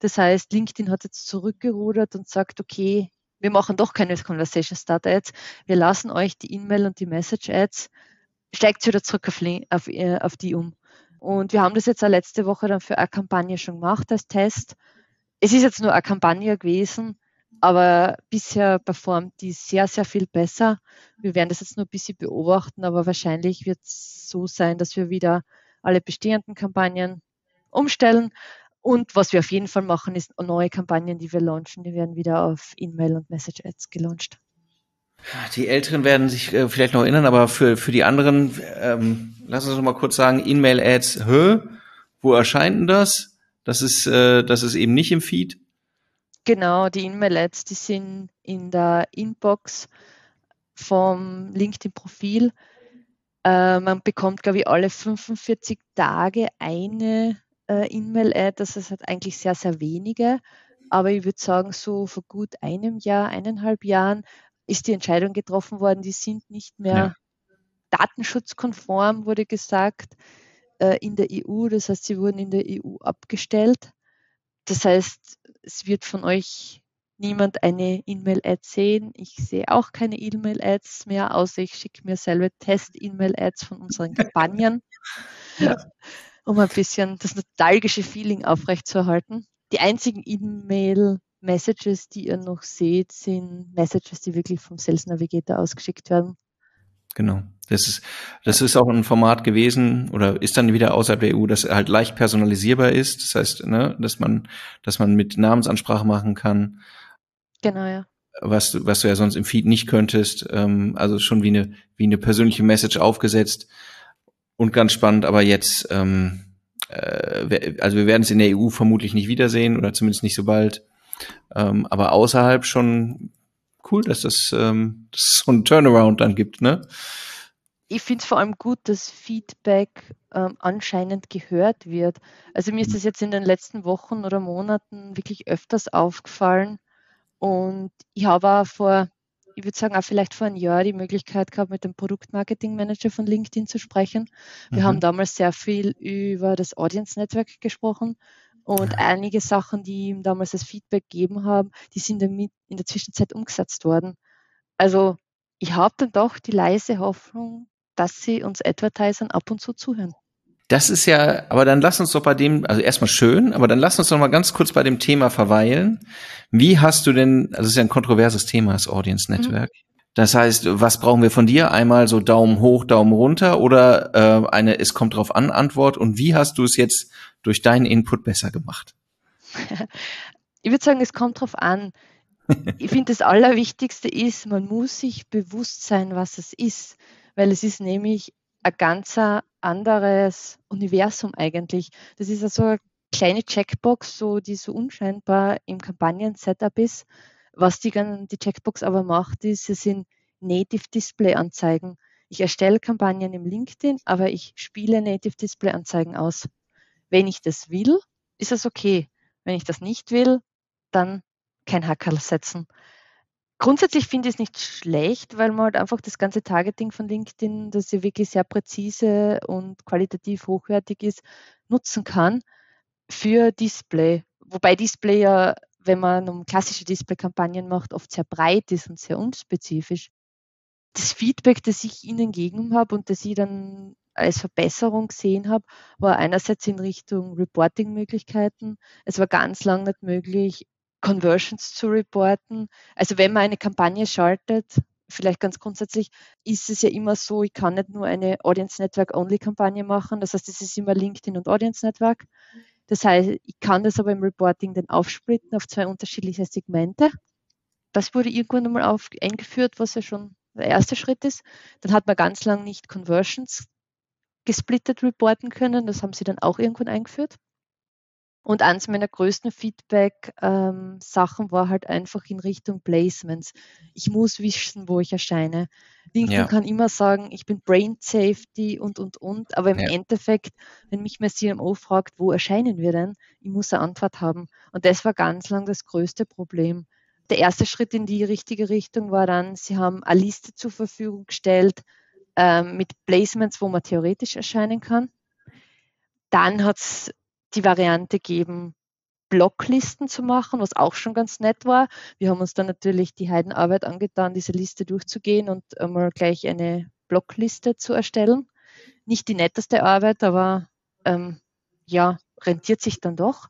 B: Das heißt, LinkedIn hat jetzt zurückgerudert und sagt, okay, wir machen doch keine Conversation Start Ads. Wir lassen euch die E-Mail und die Message Ads, steigt wieder zurück auf, auf, äh, auf, die um. Und wir haben das jetzt auch letzte Woche dann für eine Kampagne schon gemacht als Test. Es ist jetzt nur eine Kampagne gewesen, aber bisher performt die sehr, sehr viel besser. Wir werden das jetzt nur ein bisschen beobachten, aber wahrscheinlich wird es so sein, dass wir wieder alle bestehenden Kampagnen umstellen und was wir auf jeden Fall machen, ist neue Kampagnen, die wir launchen, die werden wieder auf E-Mail und Message Ads gelauncht.
A: Die Älteren werden sich äh, vielleicht noch erinnern, aber für, für die anderen, ähm, lass uns noch mal kurz sagen, E-Mail-Ads, hä? Wo erscheint denn das? Das ist, äh, das ist eben nicht im Feed.
B: Genau, die E-Mail-Ads, die sind in der Inbox vom LinkedIn-Profil. Äh, man bekommt, glaube ich, alle 45 Tage eine äh, E-Mail-Ad, das ist halt eigentlich sehr, sehr wenige. Aber ich würde sagen, so vor gut einem Jahr, eineinhalb Jahren ist die Entscheidung getroffen worden, die sind nicht mehr ja. datenschutzkonform, wurde gesagt, äh, in der EU. Das heißt, sie wurden in der EU abgestellt. Das heißt, es wird von euch niemand eine E-Mail-Ad sehen. Ich sehe auch keine E-Mail-Ads mehr, außer ich schicke mir selber Test-E-Mail-Ads von unseren Kampagnen. Ja um ein bisschen das nostalgische Feeling aufrechtzuerhalten. Die einzigen E-Mail Messages, die ihr noch seht, sind Messages, die wirklich vom Sales Navigator ausgeschickt werden.
A: Genau. Das ist, das ist auch ein Format gewesen oder ist dann wieder außerhalb der EU, das halt leicht personalisierbar ist. Das heißt, ne, dass man, dass man mit Namensansprache machen kann.
B: Genau, ja.
A: Was, du, was du ja sonst im Feed nicht könntest. Ähm, also schon wie eine, wie eine persönliche Message aufgesetzt. Und ganz spannend, aber jetzt, ähm, äh, also wir werden es in der EU vermutlich nicht wiedersehen oder zumindest nicht so bald. Ähm, aber außerhalb schon cool, dass das, ähm, dass so ein Turnaround dann gibt, ne?
B: Ich finde es vor allem gut, dass Feedback ähm, anscheinend gehört wird. Also mir ist das jetzt in den letzten Wochen oder Monaten wirklich öfters aufgefallen. Und ich habe auch vor, ich würde sagen, auch vielleicht vor einem Jahr die Möglichkeit gehabt, mit dem Produktmarketing-Manager von LinkedIn zu sprechen. Wir mhm. haben damals sehr viel über das Audience Network gesprochen und einige Sachen, die ihm damals als Feedback gegeben haben, die sind damit in der Zwischenzeit umgesetzt worden. Also ich habe dann doch die leise Hoffnung, dass sie uns Advertisern ab und zu zuhören.
A: Das ist ja, aber dann lass uns doch bei dem, also erstmal schön, aber dann lass uns doch mal ganz kurz bei dem Thema verweilen. Wie hast du denn, also es ist ja ein kontroverses Thema, das Audience mhm. Network. Mhm. Das heißt, was brauchen wir von dir? Einmal so Daumen hoch, Daumen runter oder äh, eine Es kommt drauf an Antwort? Und wie hast du es jetzt durch deinen Input besser gemacht?
B: Ich würde sagen, es kommt drauf an. Ich finde, das Allerwichtigste ist, man muss sich bewusst sein, was es ist, weil es ist nämlich ein ganz anderes Universum eigentlich. Das ist also eine kleine Checkbox, so, die so unscheinbar im Kampagnen-Setup ist. Was die, die Checkbox aber macht, ist, sie sind Native Display Anzeigen. Ich erstelle Kampagnen im LinkedIn, aber ich spiele Native Display Anzeigen aus. Wenn ich das will, ist es okay. Wenn ich das nicht will, dann kein Hackerl setzen. Grundsätzlich finde ich es nicht schlecht, weil man halt einfach das ganze Targeting von LinkedIn, das ja wirklich sehr präzise und qualitativ hochwertig ist, nutzen kann für Display. Wobei Display ja wenn man um klassische Display-Kampagnen macht, oft sehr breit ist und sehr unspezifisch. Das Feedback, das ich ihnen gegeben habe und das ich dann als Verbesserung gesehen habe, war einerseits in Richtung Reporting-Möglichkeiten. Es war ganz lang nicht möglich, Conversions zu reporten. Also wenn man eine Kampagne schaltet, vielleicht ganz grundsätzlich, ist es ja immer so, ich kann nicht nur eine Audience Network Only Kampagne machen. Das heißt, es ist immer LinkedIn und Audience Network. Das heißt, ich kann das aber im Reporting dann aufsplitten auf zwei unterschiedliche Segmente. Das wurde irgendwann einmal auf, eingeführt, was ja schon der erste Schritt ist. Dann hat man ganz lang nicht Conversions gesplittet reporten können. Das haben sie dann auch irgendwann eingeführt. Und eins meiner größten Feedback-Sachen ähm, war halt einfach in Richtung Placements. Ich muss wissen, wo ich erscheine. LinkedIn ja. kann immer sagen, ich bin Brain Safety und, und, und. Aber im ja. Endeffekt, wenn mich mein CMO fragt, wo erscheinen wir denn, ich muss eine Antwort haben. Und das war ganz lang das größte Problem. Der erste Schritt in die richtige Richtung war dann, sie haben eine Liste zur Verfügung gestellt ähm, mit Placements, wo man theoretisch erscheinen kann. Dann hat es die Variante geben, Blocklisten zu machen, was auch schon ganz nett war. Wir haben uns dann natürlich die Heidenarbeit angetan, diese Liste durchzugehen und einmal gleich eine Blockliste zu erstellen. Nicht die netteste Arbeit, aber ähm, ja, rentiert sich dann doch.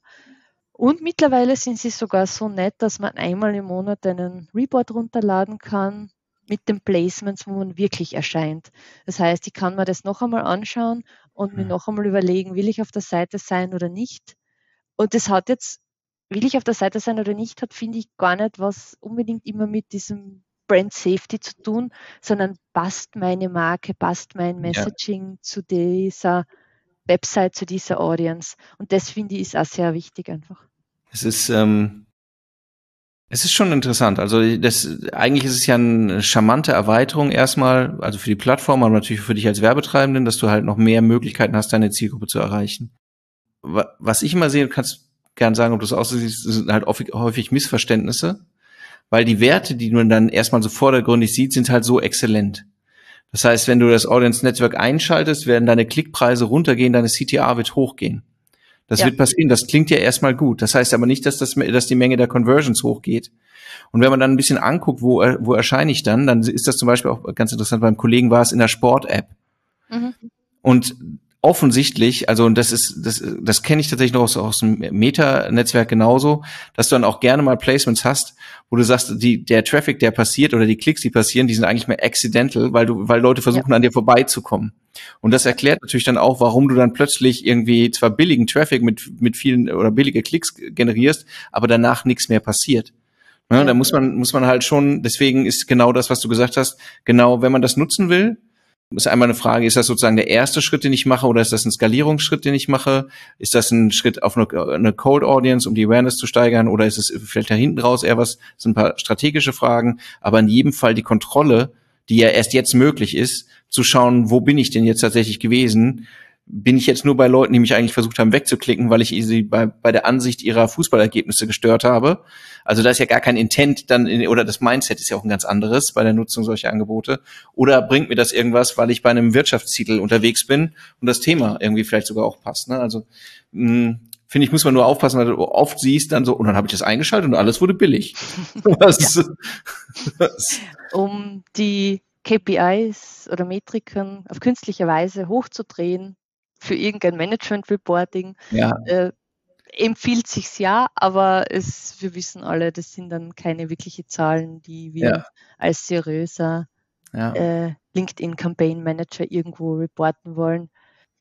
B: Und mittlerweile sind sie sogar so nett, dass man einmal im Monat einen Report runterladen kann mit den Placements, wo man wirklich erscheint. Das heißt, ich kann mir das noch einmal anschauen und mir noch einmal überlegen, will ich auf der Seite sein oder nicht. Und das hat jetzt, will ich auf der Seite sein oder nicht, hat, finde ich, gar nicht was unbedingt immer mit diesem Brand Safety zu tun, sondern passt meine Marke, passt mein Messaging ja. zu dieser Website, zu dieser Audience. Und das finde ich ist auch sehr wichtig einfach.
A: Es ist, ähm, es ist schon interessant. Also das eigentlich ist es ja eine charmante Erweiterung erstmal, also für die Plattform, aber natürlich für dich als Werbetreibenden, dass du halt noch mehr Möglichkeiten hast, deine Zielgruppe zu erreichen. Was ich immer sehe, du kannst gern sagen, ob du es aussiehst, sind halt häufig Missverständnisse, weil die Werte, die man dann erstmal so vordergründig sieht, sind halt so exzellent. Das heißt, wenn du das Audience Network einschaltest, werden deine Klickpreise runtergehen, deine CTA wird hochgehen. Das ja. wird passieren. Das klingt ja erstmal gut. Das heißt aber nicht, dass, das, dass die Menge der Conversions hochgeht. Und wenn man dann ein bisschen anguckt, wo, wo erscheine ich dann, dann ist das zum Beispiel auch ganz interessant. Beim Kollegen war es in der Sport-App. Mhm. Und offensichtlich, also und das ist, das, das kenne ich tatsächlich noch aus, aus dem Meta-Netzwerk genauso, dass du dann auch gerne mal Placements hast, wo du sagst, die, der Traffic, der passiert oder die Klicks, die passieren, die sind eigentlich mehr accidental, weil du, weil Leute versuchen, ja. an dir vorbeizukommen. Und das erklärt natürlich dann auch, warum du dann plötzlich irgendwie zwar billigen Traffic mit, mit vielen oder billige Klicks generierst, aber danach nichts mehr passiert. Ja, da muss man, muss man halt schon, deswegen ist genau das, was du gesagt hast, genau, wenn man das nutzen will, ist einmal eine Frage, ist das sozusagen der erste Schritt, den ich mache, oder ist das ein Skalierungsschritt, den ich mache? Ist das ein Schritt auf eine, eine Cold Audience, um die Awareness zu steigern, oder ist es vielleicht da hinten raus eher was? Das sind ein paar strategische Fragen, aber in jedem Fall die Kontrolle, die ja erst jetzt möglich ist, zu schauen, wo bin ich denn jetzt tatsächlich gewesen? Bin ich jetzt nur bei Leuten, die mich eigentlich versucht haben wegzuklicken, weil ich sie bei, bei der Ansicht ihrer Fußballergebnisse gestört habe. Also da ist ja gar kein Intent dann, in, oder das Mindset ist ja auch ein ganz anderes bei der Nutzung solcher Angebote. Oder bringt mir das irgendwas, weil ich bei einem Wirtschaftstitel unterwegs bin und das Thema irgendwie vielleicht sogar auch passt. Ne? Also mh, hm, finde ich, muss man nur aufpassen, weil du oft siehst dann so, und dann habe ich das eingeschaltet und alles wurde billig.
B: was, was? Um die KPIs oder Metriken auf künstliche Weise hochzudrehen, für irgendein Management-Reporting. Ja. Äh, empfiehlt sich's ja, aber es, wir wissen alle, das sind dann keine wirklichen Zahlen, die wir ja. als seriöser ja. äh, LinkedIn Campaign Manager irgendwo reporten wollen.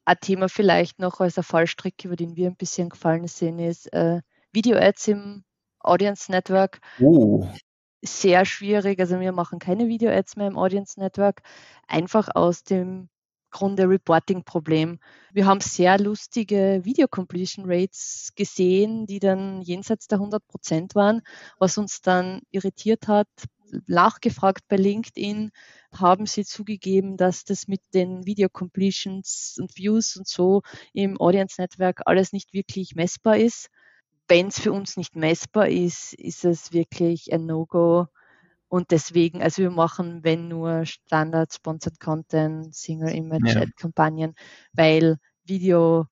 B: Ein Thema vielleicht noch als ein Fallstrick, über den wir ein bisschen gefallen sind, ist äh, Video-Ads im Audience Network. Oh. Sehr schwierig, also wir machen keine Video-Ads mehr im Audience Network, einfach aus dem Grunde Reporting-Problem. Wir haben sehr lustige Video-Completion-Rates gesehen, die dann jenseits der 100 Prozent waren, was uns dann irritiert hat. Nachgefragt bei LinkedIn haben sie zugegeben, dass das mit den Video-Completions und Views und so im Audience-Netzwerk alles nicht wirklich messbar ist. Wenn es für uns nicht messbar ist, ist es wirklich ein No-Go und deswegen, also wir machen, wenn nur Standard Sponsored Content, Single Image ja. Ad Kampagnen, weil Video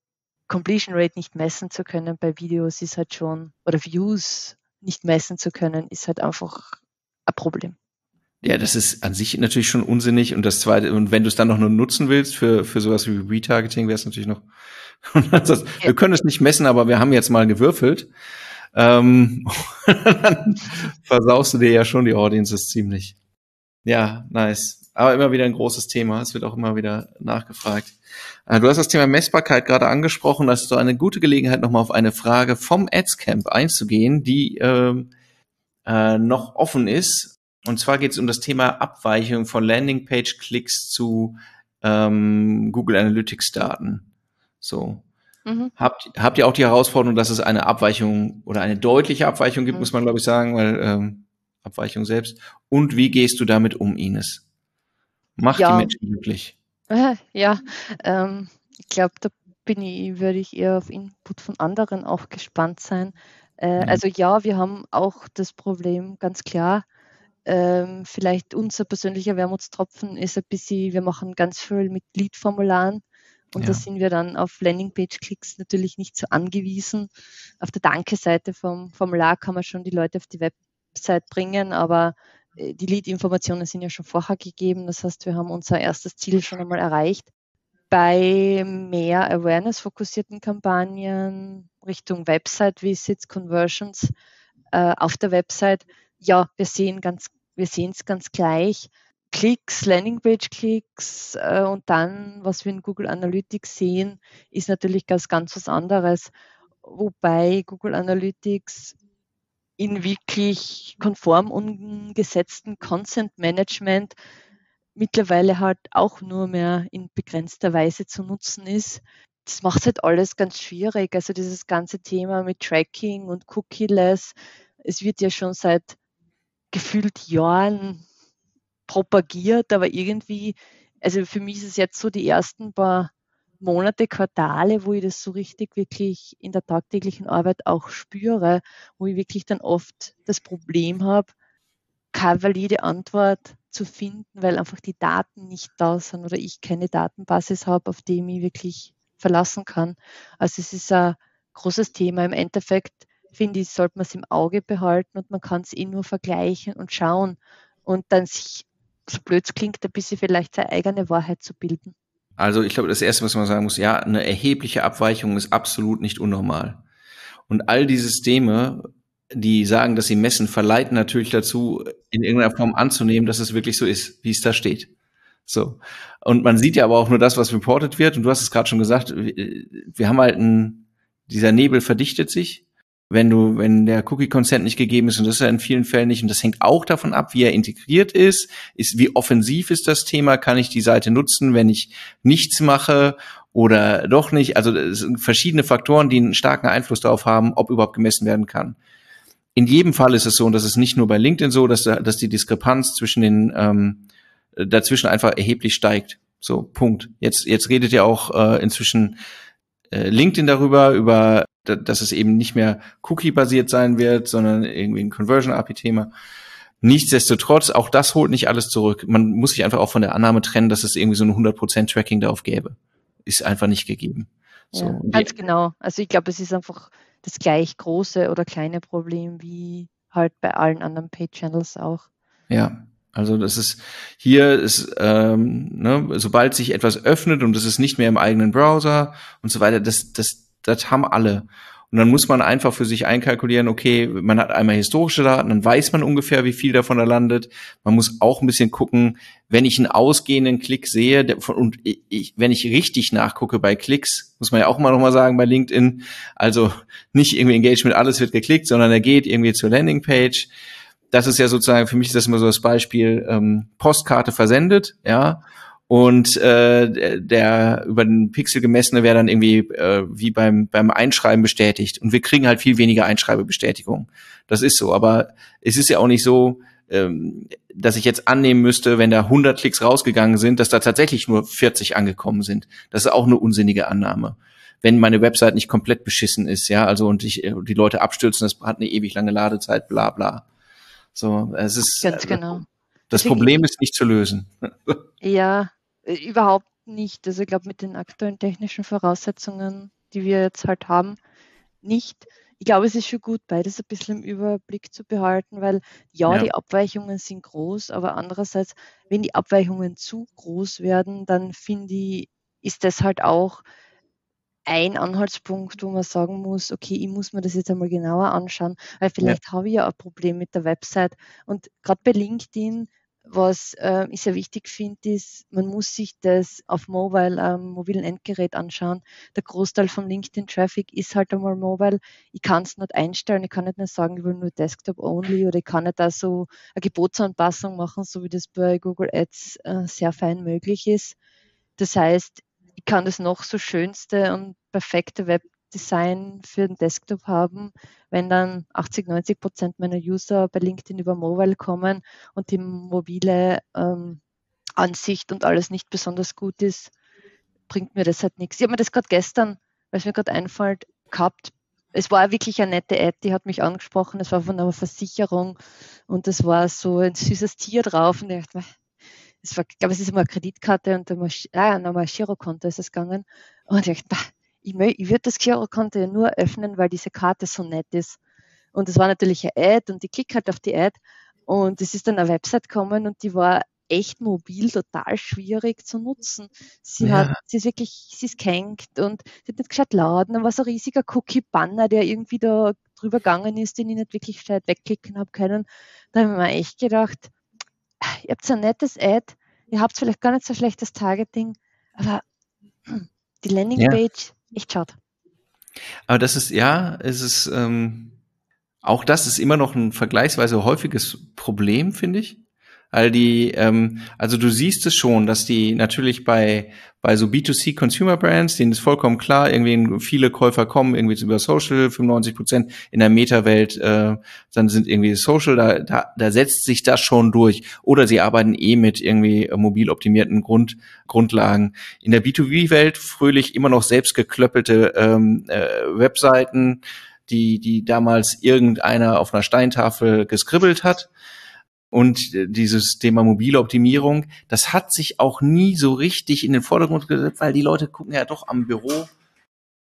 B: Completion Rate nicht messen zu können bei Videos ist halt schon, oder Views nicht messen zu können, ist halt einfach ein Problem.
A: Ja, das ist an sich natürlich schon unsinnig. Und das zweite, und wenn du es dann noch nur nutzen willst für, für sowas wie Retargeting, wäre es natürlich noch. Wir können es nicht messen, aber wir haben jetzt mal gewürfelt ähm, dann versaust du dir ja schon die Audiences ziemlich. Ja, nice. Aber immer wieder ein großes Thema. Es wird auch immer wieder nachgefragt. Äh, du hast das Thema Messbarkeit gerade angesprochen. Das ist so eine gute Gelegenheit, nochmal auf eine Frage vom Adscamp einzugehen, die ähm, äh, noch offen ist. Und zwar geht es um das Thema Abweichung von Landingpage-Klicks zu ähm, Google Analytics-Daten. So. Mhm. Habt, habt ihr auch die Herausforderung, dass es eine Abweichung oder eine deutliche Abweichung gibt, mhm. muss man glaube ich sagen, weil ähm, Abweichung selbst. Und wie gehst du damit um, Ines? Macht ja. die Menschen glücklich?
B: Ja, ähm, ich glaube, da bin ich, würde ich eher auf Input von anderen auch gespannt sein. Äh, mhm. Also ja, wir haben auch das Problem ganz klar. Ähm, vielleicht unser persönlicher Wermutstropfen ist ein bisschen, wir machen ganz viel mit Lead-Formularen und ja. da sind wir dann auf Landingpage-Klicks natürlich nicht so angewiesen. Auf der Danke-Seite vom Formular kann man schon die Leute auf die Website bringen, aber äh, die Lead-Informationen sind ja schon vorher gegeben. Das heißt, wir haben unser erstes Ziel schon einmal erreicht. Bei mehr Awareness-fokussierten Kampagnen Richtung Website-Visits, Conversions äh, auf der Website, ja, wir sehen ganz, wir sehen es ganz gleich. Klicks, Landingpage-Klicks äh, und dann, was wir in Google Analytics sehen, ist natürlich ganz, ganz was anderes. Wobei Google Analytics in wirklich konform umgesetzten Consent Management mittlerweile halt auch nur mehr in begrenzter Weise zu nutzen ist. Das macht halt alles ganz schwierig. Also dieses ganze Thema mit Tracking und Cookie-less, es wird ja schon seit gefühlt Jahren propagiert, aber irgendwie, also für mich ist es jetzt so die ersten paar Monate, Quartale, wo ich das so richtig wirklich in der tagtäglichen Arbeit auch spüre, wo ich wirklich dann oft das Problem habe, keine valide Antwort zu finden, weil einfach die Daten nicht da sind oder ich keine Datenbasis habe, auf die ich wirklich verlassen kann. Also es ist ein großes Thema. Im Endeffekt finde ich, sollte man es im Auge behalten und man kann es eh nur vergleichen und schauen und dann sich so blöd es klingt, ein bisschen vielleicht seine eigene Wahrheit zu bilden.
A: Also ich glaube, das Erste, was man sagen muss, ja, eine erhebliche Abweichung ist absolut nicht unnormal. Und all die Systeme, die sagen, dass sie messen, verleiten natürlich dazu, in irgendeiner Form anzunehmen, dass es wirklich so ist, wie es da steht. So. Und man sieht ja aber auch nur das, was reported wird. Und du hast es gerade schon gesagt, wir haben halt ein, dieser Nebel verdichtet sich. Wenn du, wenn der Cookie-Consent nicht gegeben ist, und das ist ja in vielen Fällen nicht, und das hängt auch davon ab, wie er integriert ist, ist, wie offensiv ist das Thema, kann ich die Seite nutzen, wenn ich nichts mache oder doch nicht. Also es sind verschiedene Faktoren, die einen starken Einfluss darauf haben, ob überhaupt gemessen werden kann. In jedem Fall ist es so, und das ist nicht nur bei LinkedIn so, dass, dass die Diskrepanz zwischen den ähm, dazwischen einfach erheblich steigt. So, Punkt. Jetzt, jetzt redet ja auch äh, inzwischen äh, LinkedIn darüber, über, dass es eben nicht mehr Cookie-basiert sein wird, sondern irgendwie ein Conversion-API-Thema. Nichtsdestotrotz, auch das holt nicht alles zurück. Man muss sich einfach auch von der Annahme trennen, dass es irgendwie so ein 100% Tracking darauf gäbe. Ist einfach nicht gegeben.
B: So, ja, ganz genau. Also ich glaube, es ist einfach das gleich große oder kleine Problem wie halt bei allen anderen Pay-Channels auch.
A: Ja, also das ist hier ist ähm, ne, sobald sich etwas öffnet und es ist nicht mehr im eigenen Browser und so weiter, das das das haben alle. Und dann muss man einfach für sich einkalkulieren, okay, man hat einmal historische Daten, dann weiß man ungefähr, wie viel davon da landet. Man muss auch ein bisschen gucken, wenn ich einen ausgehenden Klick sehe und ich, wenn ich richtig nachgucke bei Klicks, muss man ja auch mal nochmal sagen bei LinkedIn, also nicht irgendwie Engagement, alles wird geklickt, sondern er geht irgendwie zur Landingpage das ist ja sozusagen, für mich ist das immer so das Beispiel, ähm, Postkarte versendet, ja, und äh, der über den Pixel gemessene wäre dann irgendwie äh, wie beim beim Einschreiben bestätigt und wir kriegen halt viel weniger Einschreibebestätigung. Das ist so, aber es ist ja auch nicht so, ähm, dass ich jetzt annehmen müsste, wenn da 100 Klicks rausgegangen sind, dass da tatsächlich nur 40 angekommen sind. Das ist auch eine unsinnige Annahme. Wenn meine Website nicht komplett beschissen ist, ja, also und ich die Leute abstürzen, das hat eine ewig lange Ladezeit, bla bla. So, es ist
B: ganz äh, genau.
A: Das Deswegen, Problem ist nicht zu lösen.
B: Ja, äh, überhaupt nicht. Also ich glaube, mit den aktuellen technischen Voraussetzungen, die wir jetzt halt haben, nicht. Ich glaube, es ist schon gut, beides ein bisschen im Überblick zu behalten, weil ja, ja, die Abweichungen sind groß, aber andererseits, wenn die Abweichungen zu groß werden, dann finde ich, ist das halt auch ein Anhaltspunkt, wo man sagen muss, okay, ich muss mir das jetzt einmal genauer anschauen, weil vielleicht ja. habe ich ja ein Problem mit der Website. Und gerade bei LinkedIn, was äh, ich sehr wichtig finde, ist, man muss sich das auf Mobile, ähm, mobilen Endgerät anschauen. Der Großteil von LinkedIn-Traffic ist halt einmal mobile. Ich kann es nicht einstellen, ich kann nicht nur sagen, ich will nur Desktop-only oder ich kann nicht da so eine Gebotsanpassung machen, so wie das bei Google Ads äh, sehr fein möglich ist. Das heißt, ich kann das noch so schönste und perfekte Webdesign für den Desktop haben, wenn dann 80, 90 Prozent meiner User bei LinkedIn über Mobile kommen und die mobile ähm, Ansicht und alles nicht besonders gut ist, bringt mir das halt nichts. Ich habe mir das gerade gestern, weil es mir gerade einfällt, gehabt. Es war wirklich eine nette Ad, die hat mich angesprochen. Es war von einer Versicherung und es war so ein süßes Tier drauf und ich dachte, es war, ich glaube, es ist immer eine Kreditkarte und ein ah, nochmal Girokonto ist es gegangen. Und ich dachte, ich, ich würde das Girokonto ja nur öffnen, weil diese Karte so nett ist. Und es war natürlich eine Ad und ich klicke halt auf die Ad und es ist dann eine Website gekommen und die war echt mobil total schwierig zu nutzen. Sie ja. hat, sie ist wirklich, sie ist gehängt und sie hat nicht gescheit laden. Dann war so ein riesiger Cookie-Banner, der irgendwie da drüber gegangen ist, den ich nicht wirklich gescheit wegklicken habe können. Da habe ich mir echt gedacht, ihr habt so ein nettes Ad, ihr habt vielleicht gar nicht so schlechtes Targeting, aber die Landingpage, ja. Echt schade.
A: Aber das ist, ja, es ist, ähm, auch das ist immer noch ein vergleichsweise häufiges Problem, finde ich. All die, ähm, also du siehst es schon, dass die natürlich bei bei so B2C Consumer Brands, denen ist vollkommen klar, irgendwie viele Käufer kommen irgendwie über Social, 95 Prozent in der Meta-Welt, äh, dann sind irgendwie Social, da, da, da setzt sich das schon durch. Oder sie arbeiten eh mit irgendwie mobil optimierten Grund, Grundlagen. In der B2B-Welt fröhlich immer noch selbst geklöppelte ähm, äh, Webseiten, die, die damals irgendeiner auf einer Steintafel geskribbelt hat und äh, dieses Thema mobile Optimierung, das hat sich auch nie so richtig in den Vordergrund gesetzt, weil die Leute gucken ja doch am Büro.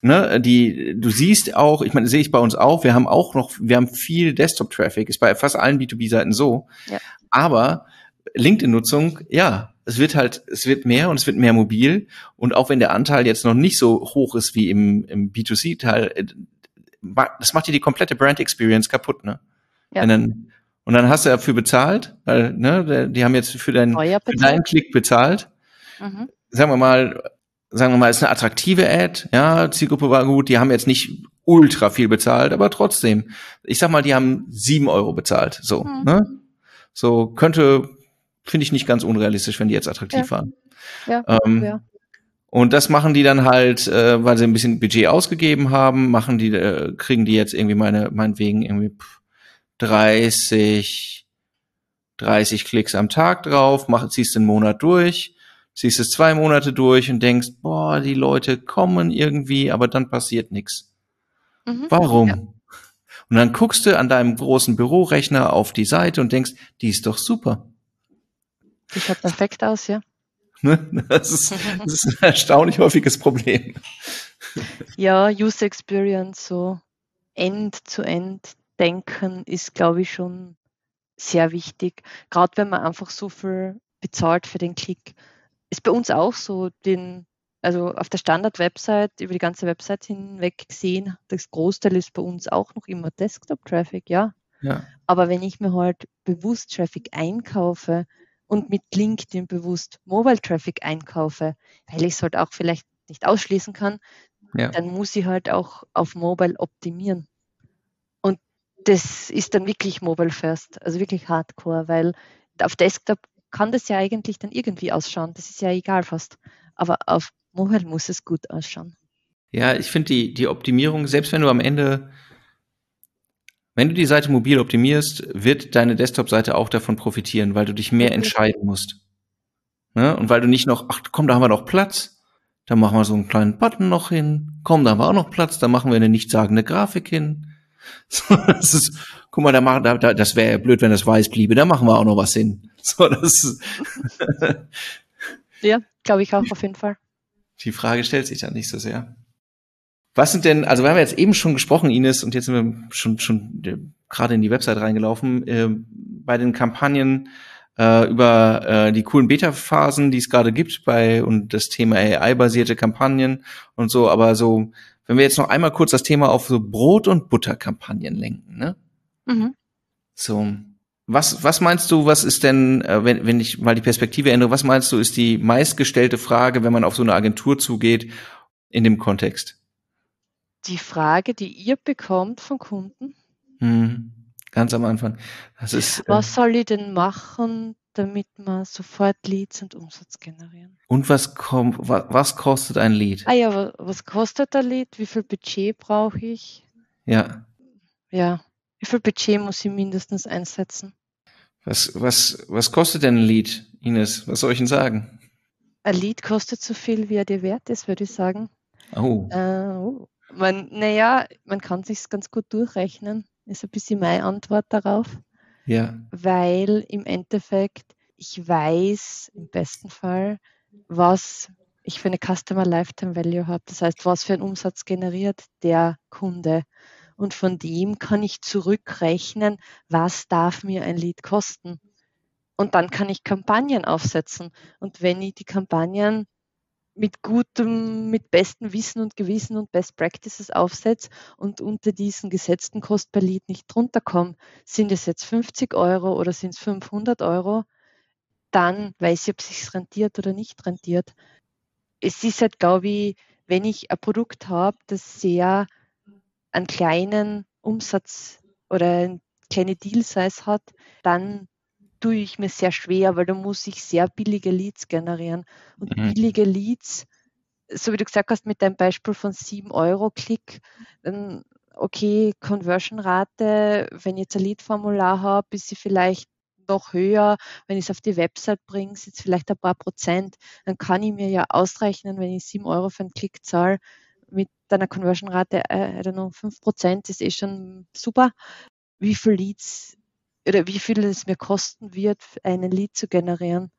A: Ne, die, du siehst auch, ich meine, sehe ich bei uns auch, wir haben auch noch, wir haben viel Desktop-Traffic, ist bei fast allen B2B-Seiten so. Ja. Aber LinkedIn-Nutzung, ja, es wird halt, es wird mehr und es wird mehr mobil. Und auch wenn der Anteil jetzt noch nicht so hoch ist wie im, im B2C-Teil, äh, das macht dir die komplette Brand Experience kaputt, ne? Ja. Und dann, und dann hast du dafür bezahlt, weil, ne, die haben jetzt für, dein, für deinen Klick bezahlt. Mhm. Sagen wir mal, sagen wir mal, ist eine attraktive Ad, ja, Zielgruppe war gut, die haben jetzt nicht ultra viel bezahlt, aber trotzdem, ich sag mal, die haben sieben Euro bezahlt, so, mhm. ne? So könnte, finde ich nicht ganz unrealistisch, wenn die jetzt attraktiv ja. waren. Ja, ähm, ja. Und das machen die dann halt, äh, weil sie ein bisschen Budget ausgegeben haben, machen die, äh, kriegen die jetzt irgendwie meine, meinetwegen irgendwie 30, 30 Klicks am Tag drauf, mach, ziehst den Monat durch, ziehst es zwei Monate durch und denkst, boah, die Leute kommen irgendwie, aber dann passiert nichts. Mhm. Warum? Ja. Und dann guckst du an deinem großen Bürorechner auf die Seite und denkst, die ist doch super.
B: Die schaut perfekt aus, ja.
A: Ne? Das ist, das ist ein erstaunlich häufiges Problem.
B: Ja, User Experience, so End-zu-End denken ist, glaube ich, schon sehr wichtig. Gerade wenn man einfach so viel bezahlt für den Klick. Ist bei uns auch so, den, also auf der Standard-Website, über die ganze Website hinweg gesehen, das Großteil ist bei uns auch noch immer Desktop-Traffic, ja. ja. Aber wenn ich mir halt bewusst Traffic einkaufe und mit LinkedIn bewusst Mobile-Traffic einkaufe, weil ich es halt auch vielleicht nicht ausschließen kann, ja. dann muss ich halt auch auf Mobile optimieren. Das ist dann wirklich Mobile First, also wirklich Hardcore, weil auf Desktop kann das ja eigentlich dann irgendwie ausschauen. Das ist ja egal fast. Aber auf Mobile muss es gut ausschauen.
A: Ja, ich finde die, die Optimierung, selbst wenn du am Ende, wenn du die Seite mobil optimierst, wird deine Desktop-Seite auch davon profitieren, weil du dich mehr entscheiden musst. Ne? Und weil du nicht noch, ach komm, da haben wir noch Platz, dann machen wir so einen kleinen Button noch hin, komm, da haben wir auch noch Platz, da machen wir eine nichtssagende Grafik hin. So, das ist, guck mal, da machen, da, da, das wäre ja blöd, wenn das weiß bliebe, da machen wir auch noch was hin. So, das
B: ja, glaube ich auch auf jeden Fall.
A: Die Frage stellt sich dann nicht so sehr. Was sind denn, also wir haben jetzt eben schon gesprochen, Ines, und jetzt sind wir schon, schon äh, gerade in die Website reingelaufen, äh, bei den Kampagnen äh, über äh, die coolen Beta-Phasen, die es gerade gibt, bei und das Thema AI-basierte Kampagnen und so, aber so, wenn wir jetzt noch einmal kurz das Thema auf so Brot- und Butter-Kampagnen lenken, ne? Mhm. So, was, was meinst du, was ist denn, äh, wenn, wenn ich mal die Perspektive ändere, was meinst du, ist die meistgestellte Frage, wenn man auf so eine Agentur zugeht, in dem Kontext?
B: Die Frage, die ihr bekommt von Kunden?
A: Hm, ganz am Anfang.
B: Das ist, was äh, soll ich denn machen, damit man sofort Leads und Umsatz generieren?
A: Und was kommt, was, kostet ein Lead?
B: Ah ja, was kostet ein Lead? Wie viel Budget brauche ich?
A: Ja.
B: Ja. Wie viel Budget muss ich mindestens einsetzen?
A: Was, was, was kostet denn ein Lied, Ines? Was soll ich denn sagen?
B: Ein Lied kostet so viel, wie er dir wert ist, würde ich sagen.
A: Oh.
B: Äh, oh. Man, naja, man kann sich ganz gut durchrechnen, ist ein bisschen meine Antwort darauf.
A: Ja.
B: Weil im Endeffekt ich weiß im besten Fall, was ich für eine Customer Lifetime Value habe. Das heißt, was für einen Umsatz generiert der Kunde und von dem kann ich zurückrechnen, was darf mir ein Lied kosten. Und dann kann ich Kampagnen aufsetzen. Und wenn ich die Kampagnen mit gutem, mit bestem Wissen und Gewissen und Best Practices aufsetze und unter diesen gesetzten Kost per Lied nicht drunter komme, sind es jetzt 50 Euro oder sind es 500 Euro, dann weiß ich, ob es sich rentiert oder nicht rentiert. Es ist halt, glaube ich, wenn ich ein Produkt habe, das sehr einen kleinen Umsatz oder eine kleine Deal-Size hat, dann tue ich mir sehr schwer, weil da muss ich sehr billige Leads generieren. Und mhm. billige Leads, so wie du gesagt hast, mit deinem Beispiel von 7 Euro Klick, dann okay, Conversion-Rate, wenn ich jetzt ein Lead-Formular habe, ist sie vielleicht noch höher. Wenn ich es auf die Website bringe, sind es vielleicht ein paar Prozent. Dann kann ich mir ja ausrechnen, wenn ich 7 Euro für einen Klick zahle, mit deiner Conversion-Rate, äh, I don't know, 5% ist eh schon super. Wie viel Leads oder wie viel es mir kosten wird, einen Lead zu generieren.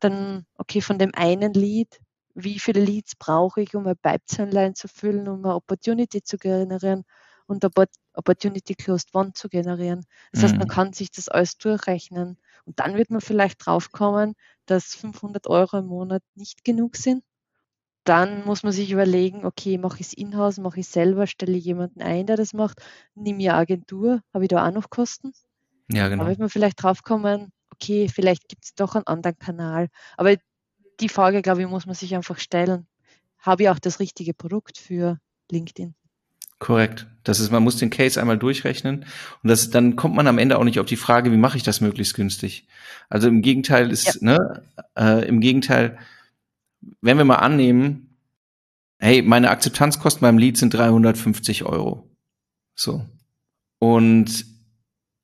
B: Dann, okay, von dem einen Lead, wie viele Leads brauche ich, um ein Pipeline zu füllen, um eine Opportunity zu generieren und eine Opportunity Closed One zu generieren. Das heißt, man mhm. kann sich das alles durchrechnen. Und dann wird man vielleicht draufkommen, dass 500 Euro im Monat nicht genug sind. Dann muss man sich überlegen, okay, mache ich es in-house, mache ich selber, stelle ich jemanden ein, der das macht, nehme ich eine Agentur, habe ich da auch noch Kosten?
A: Ja, genau.
B: Da wird man vielleicht draufkommen, okay, vielleicht gibt es doch einen anderen Kanal. Aber die Frage, glaube ich, muss man sich einfach stellen. Habe ich auch das richtige Produkt für LinkedIn?
A: Korrekt. Das ist, man muss den Case einmal durchrechnen und das, dann kommt man am Ende auch nicht auf die Frage, wie mache ich das möglichst günstig. Also im Gegenteil ist, ja. ne, äh, im Gegenteil, wenn wir mal annehmen, hey, meine Akzeptanzkosten beim Lead sind 350 Euro. So. Und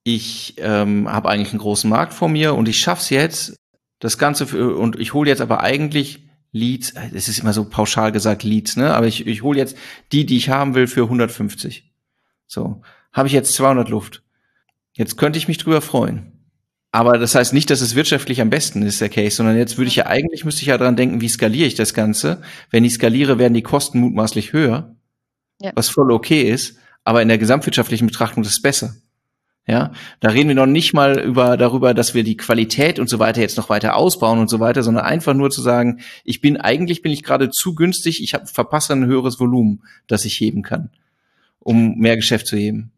A: ich ähm, habe eigentlich einen großen Markt vor mir und ich schaff's jetzt, das Ganze für, und ich hole jetzt aber eigentlich Leads, es ist immer so pauschal gesagt Leads, ne? Aber ich, ich hole jetzt die, die ich haben will, für 150. So, habe ich jetzt 200 Luft. Jetzt könnte ich mich drüber freuen. Aber das heißt nicht, dass es wirtschaftlich am besten ist, der Case, sondern jetzt würde ich ja eigentlich, müsste ich ja dran denken, wie skaliere ich das Ganze. Wenn ich skaliere, werden die Kosten mutmaßlich höher, ja. was voll okay ist. Aber in der gesamtwirtschaftlichen Betrachtung ist es besser. Ja, da reden wir noch nicht mal über darüber, dass wir die Qualität und so weiter jetzt noch weiter ausbauen und so weiter, sondern einfach nur zu sagen, ich bin eigentlich bin ich gerade zu günstig, ich habe verpasse ein höheres Volumen, das ich heben kann, um mehr Geschäft zu heben.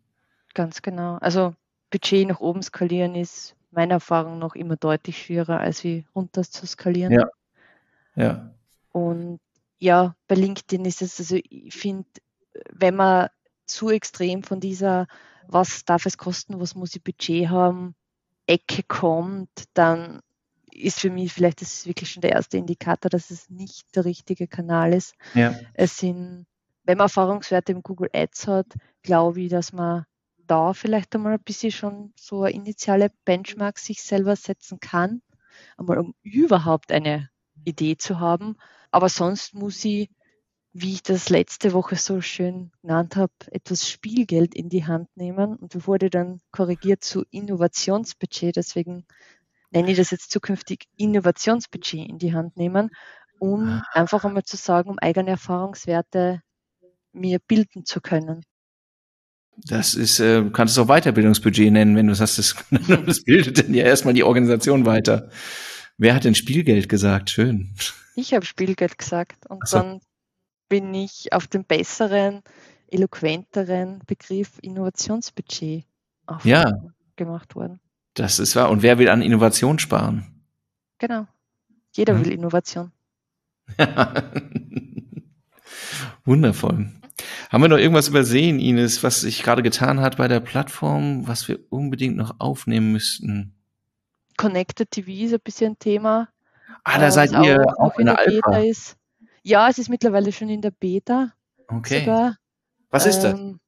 B: Ganz genau. Also Budget nach oben skalieren ist meiner Erfahrung noch immer deutlich schwieriger, als wie runter zu skalieren.
A: Ja. Ja.
B: Und ja, bei LinkedIn ist es, also ich finde, wenn man zu extrem von dieser was darf es kosten, was muss ich Budget haben, Ecke kommt, dann ist für mich vielleicht das ist wirklich schon der erste Indikator, dass es nicht der richtige Kanal ist.
A: Ja.
B: Es sind, wenn man Erfahrungswerte im Google Ads hat, glaube ich, dass man da vielleicht einmal ein bisschen schon so eine initiale Benchmark sich selber setzen kann, einmal um überhaupt eine Idee zu haben. Aber sonst muss ich wie ich das letzte Woche so schön genannt habe, etwas Spielgeld in die Hand nehmen und wurde dann korrigiert zu Innovationsbudget. Deswegen nenne ich das jetzt zukünftig Innovationsbudget in die Hand nehmen, um einfach einmal zu sagen, um eigene Erfahrungswerte mir bilden zu können.
A: Das ist, äh, du kannst es auch Weiterbildungsbudget nennen, wenn du sagst, das, das bildet dann ja erstmal die Organisation weiter. Wer hat denn Spielgeld gesagt? Schön.
B: Ich habe Spielgeld gesagt und so. dann bin ich auf den besseren, eloquenteren Begriff Innovationsbudget
A: ja.
B: gemacht worden.
A: Das ist wahr. Und wer will an Innovation sparen?
B: Genau. Jeder hm. will Innovation.
A: Wundervoll. Haben wir noch irgendwas übersehen, Ines, was sich gerade getan hat bei der Plattform, was wir unbedingt noch aufnehmen müssten?
B: Connected TV ist ein bisschen ein Thema.
A: Ah, da äh, seid ihr auch, auch in der Alpha.
B: Ist. Ja, es ist mittlerweile schon in der Beta.
A: Okay. Sogar. Was ist das?
B: Ähm,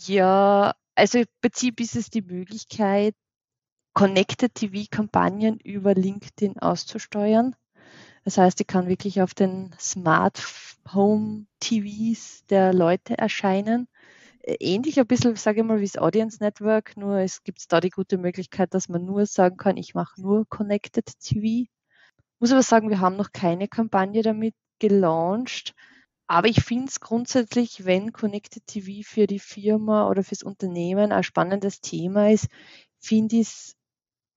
B: ja, also im Prinzip ist es die Möglichkeit, Connected TV-Kampagnen über LinkedIn auszusteuern. Das heißt, ich kann wirklich auf den Smart Home TVs der Leute erscheinen. Ähnlich ein bisschen, sage ich mal, wie das Audience Network, nur es gibt da die gute Möglichkeit, dass man nur sagen kann, ich mache nur Connected TV. Muss aber sagen, wir haben noch keine Kampagne damit gelauncht. Aber ich finde es grundsätzlich, wenn Connected TV für die Firma oder fürs Unternehmen ein spannendes Thema ist, finde ich es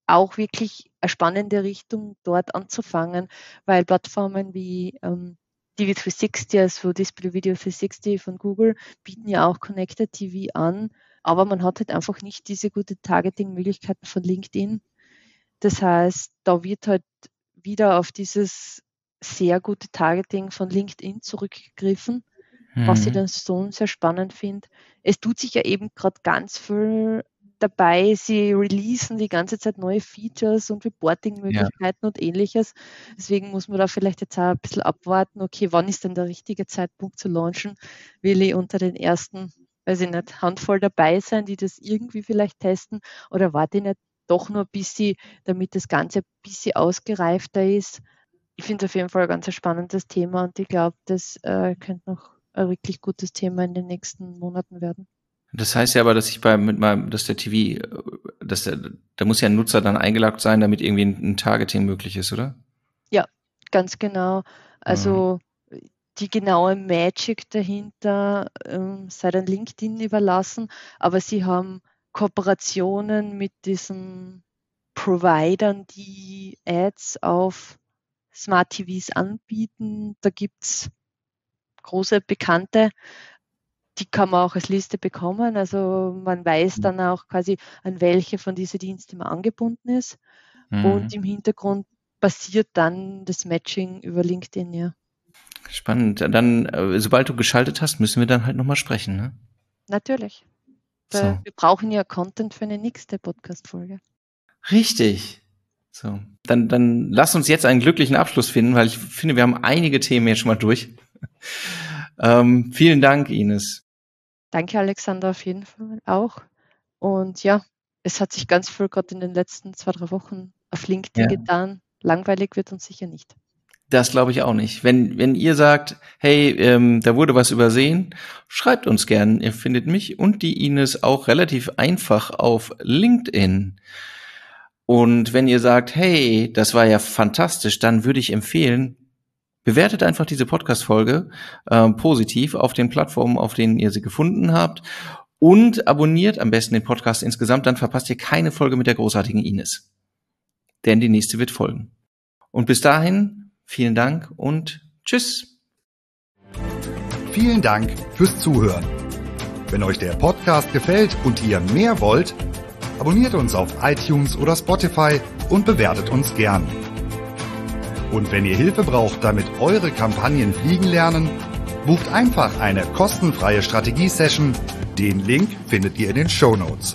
B: auch wirklich eine spannende Richtung, dort anzufangen, weil Plattformen wie ähm, DV360, also Display Video 360 von Google, bieten ja auch Connected TV an, aber man hat halt einfach nicht diese gute Targeting-Möglichkeiten von LinkedIn. Das heißt, da wird halt wieder auf dieses sehr gute Targeting von LinkedIn zurückgegriffen, mhm. was ich mhm. dann so sehr spannend finde. Es tut sich ja eben gerade ganz viel dabei. Sie releasen die ganze Zeit neue Features und Reporting-Möglichkeiten ja. und ähnliches. Deswegen muss man da vielleicht jetzt auch ein bisschen abwarten, okay, wann ist denn der richtige Zeitpunkt zu launchen? Will ich unter den ersten, weiß ich nicht, Handvoll dabei sein, die das irgendwie vielleicht testen oder warte ich nicht doch nur ein bisschen, damit das Ganze ein bisschen ausgereifter ist? Ich finde es auf jeden Fall ein ganz spannendes Thema und ich glaube, das äh, könnte noch ein wirklich gutes Thema in den nächsten Monaten werden.
A: Das heißt ja aber, dass ich bei mit meinem, dass der TV, dass der, da muss ja ein Nutzer dann eingeloggt sein, damit irgendwie ein, ein Targeting möglich ist, oder?
B: Ja, ganz genau. Also mhm. die genaue Magic dahinter ähm, sei dann LinkedIn überlassen, aber sie haben Kooperationen mit diesen Providern, die Ads auf Smart TVs anbieten. Da gibt es große Bekannte, die kann man auch als Liste bekommen. Also man weiß mhm. dann auch quasi, an welche von diesen Diensten man angebunden ist. Mhm. Und im Hintergrund passiert dann das Matching über LinkedIn, ja.
A: Spannend. Dann, äh, sobald du geschaltet hast, müssen wir dann halt nochmal sprechen, ne?
B: Natürlich. So. Wir brauchen ja Content für eine nächste Podcast-Folge.
A: Richtig. So. Dann, dann lass uns jetzt einen glücklichen Abschluss finden, weil ich finde, wir haben einige Themen jetzt schon mal durch. ähm, vielen Dank, Ines.
B: Danke, Alexander, auf jeden Fall auch. Und ja, es hat sich ganz viel gerade in den letzten zwei, drei Wochen auf LinkedIn ja. getan. Langweilig wird uns sicher nicht.
A: Das glaube ich auch nicht. Wenn, wenn ihr sagt, hey, ähm, da wurde was übersehen, schreibt uns gern. Ihr findet mich und die Ines auch relativ einfach auf LinkedIn. Und wenn ihr sagt, hey, das war ja fantastisch, dann würde ich empfehlen, bewertet einfach diese Podcast-Folge äh, positiv auf den Plattformen, auf denen ihr sie gefunden habt. Und abonniert am besten den Podcast insgesamt, dann verpasst ihr keine Folge mit der großartigen Ines. Denn die nächste wird folgen. Und bis dahin, vielen Dank und tschüss.
C: Vielen Dank fürs Zuhören. Wenn euch der Podcast gefällt und ihr mehr wollt, abonniert uns auf iTunes oder Spotify und bewertet uns gern. Und wenn ihr Hilfe braucht, damit eure Kampagnen fliegen lernen, bucht einfach eine kostenfreie Strategie-Session. Den Link findet ihr in den Show Notes.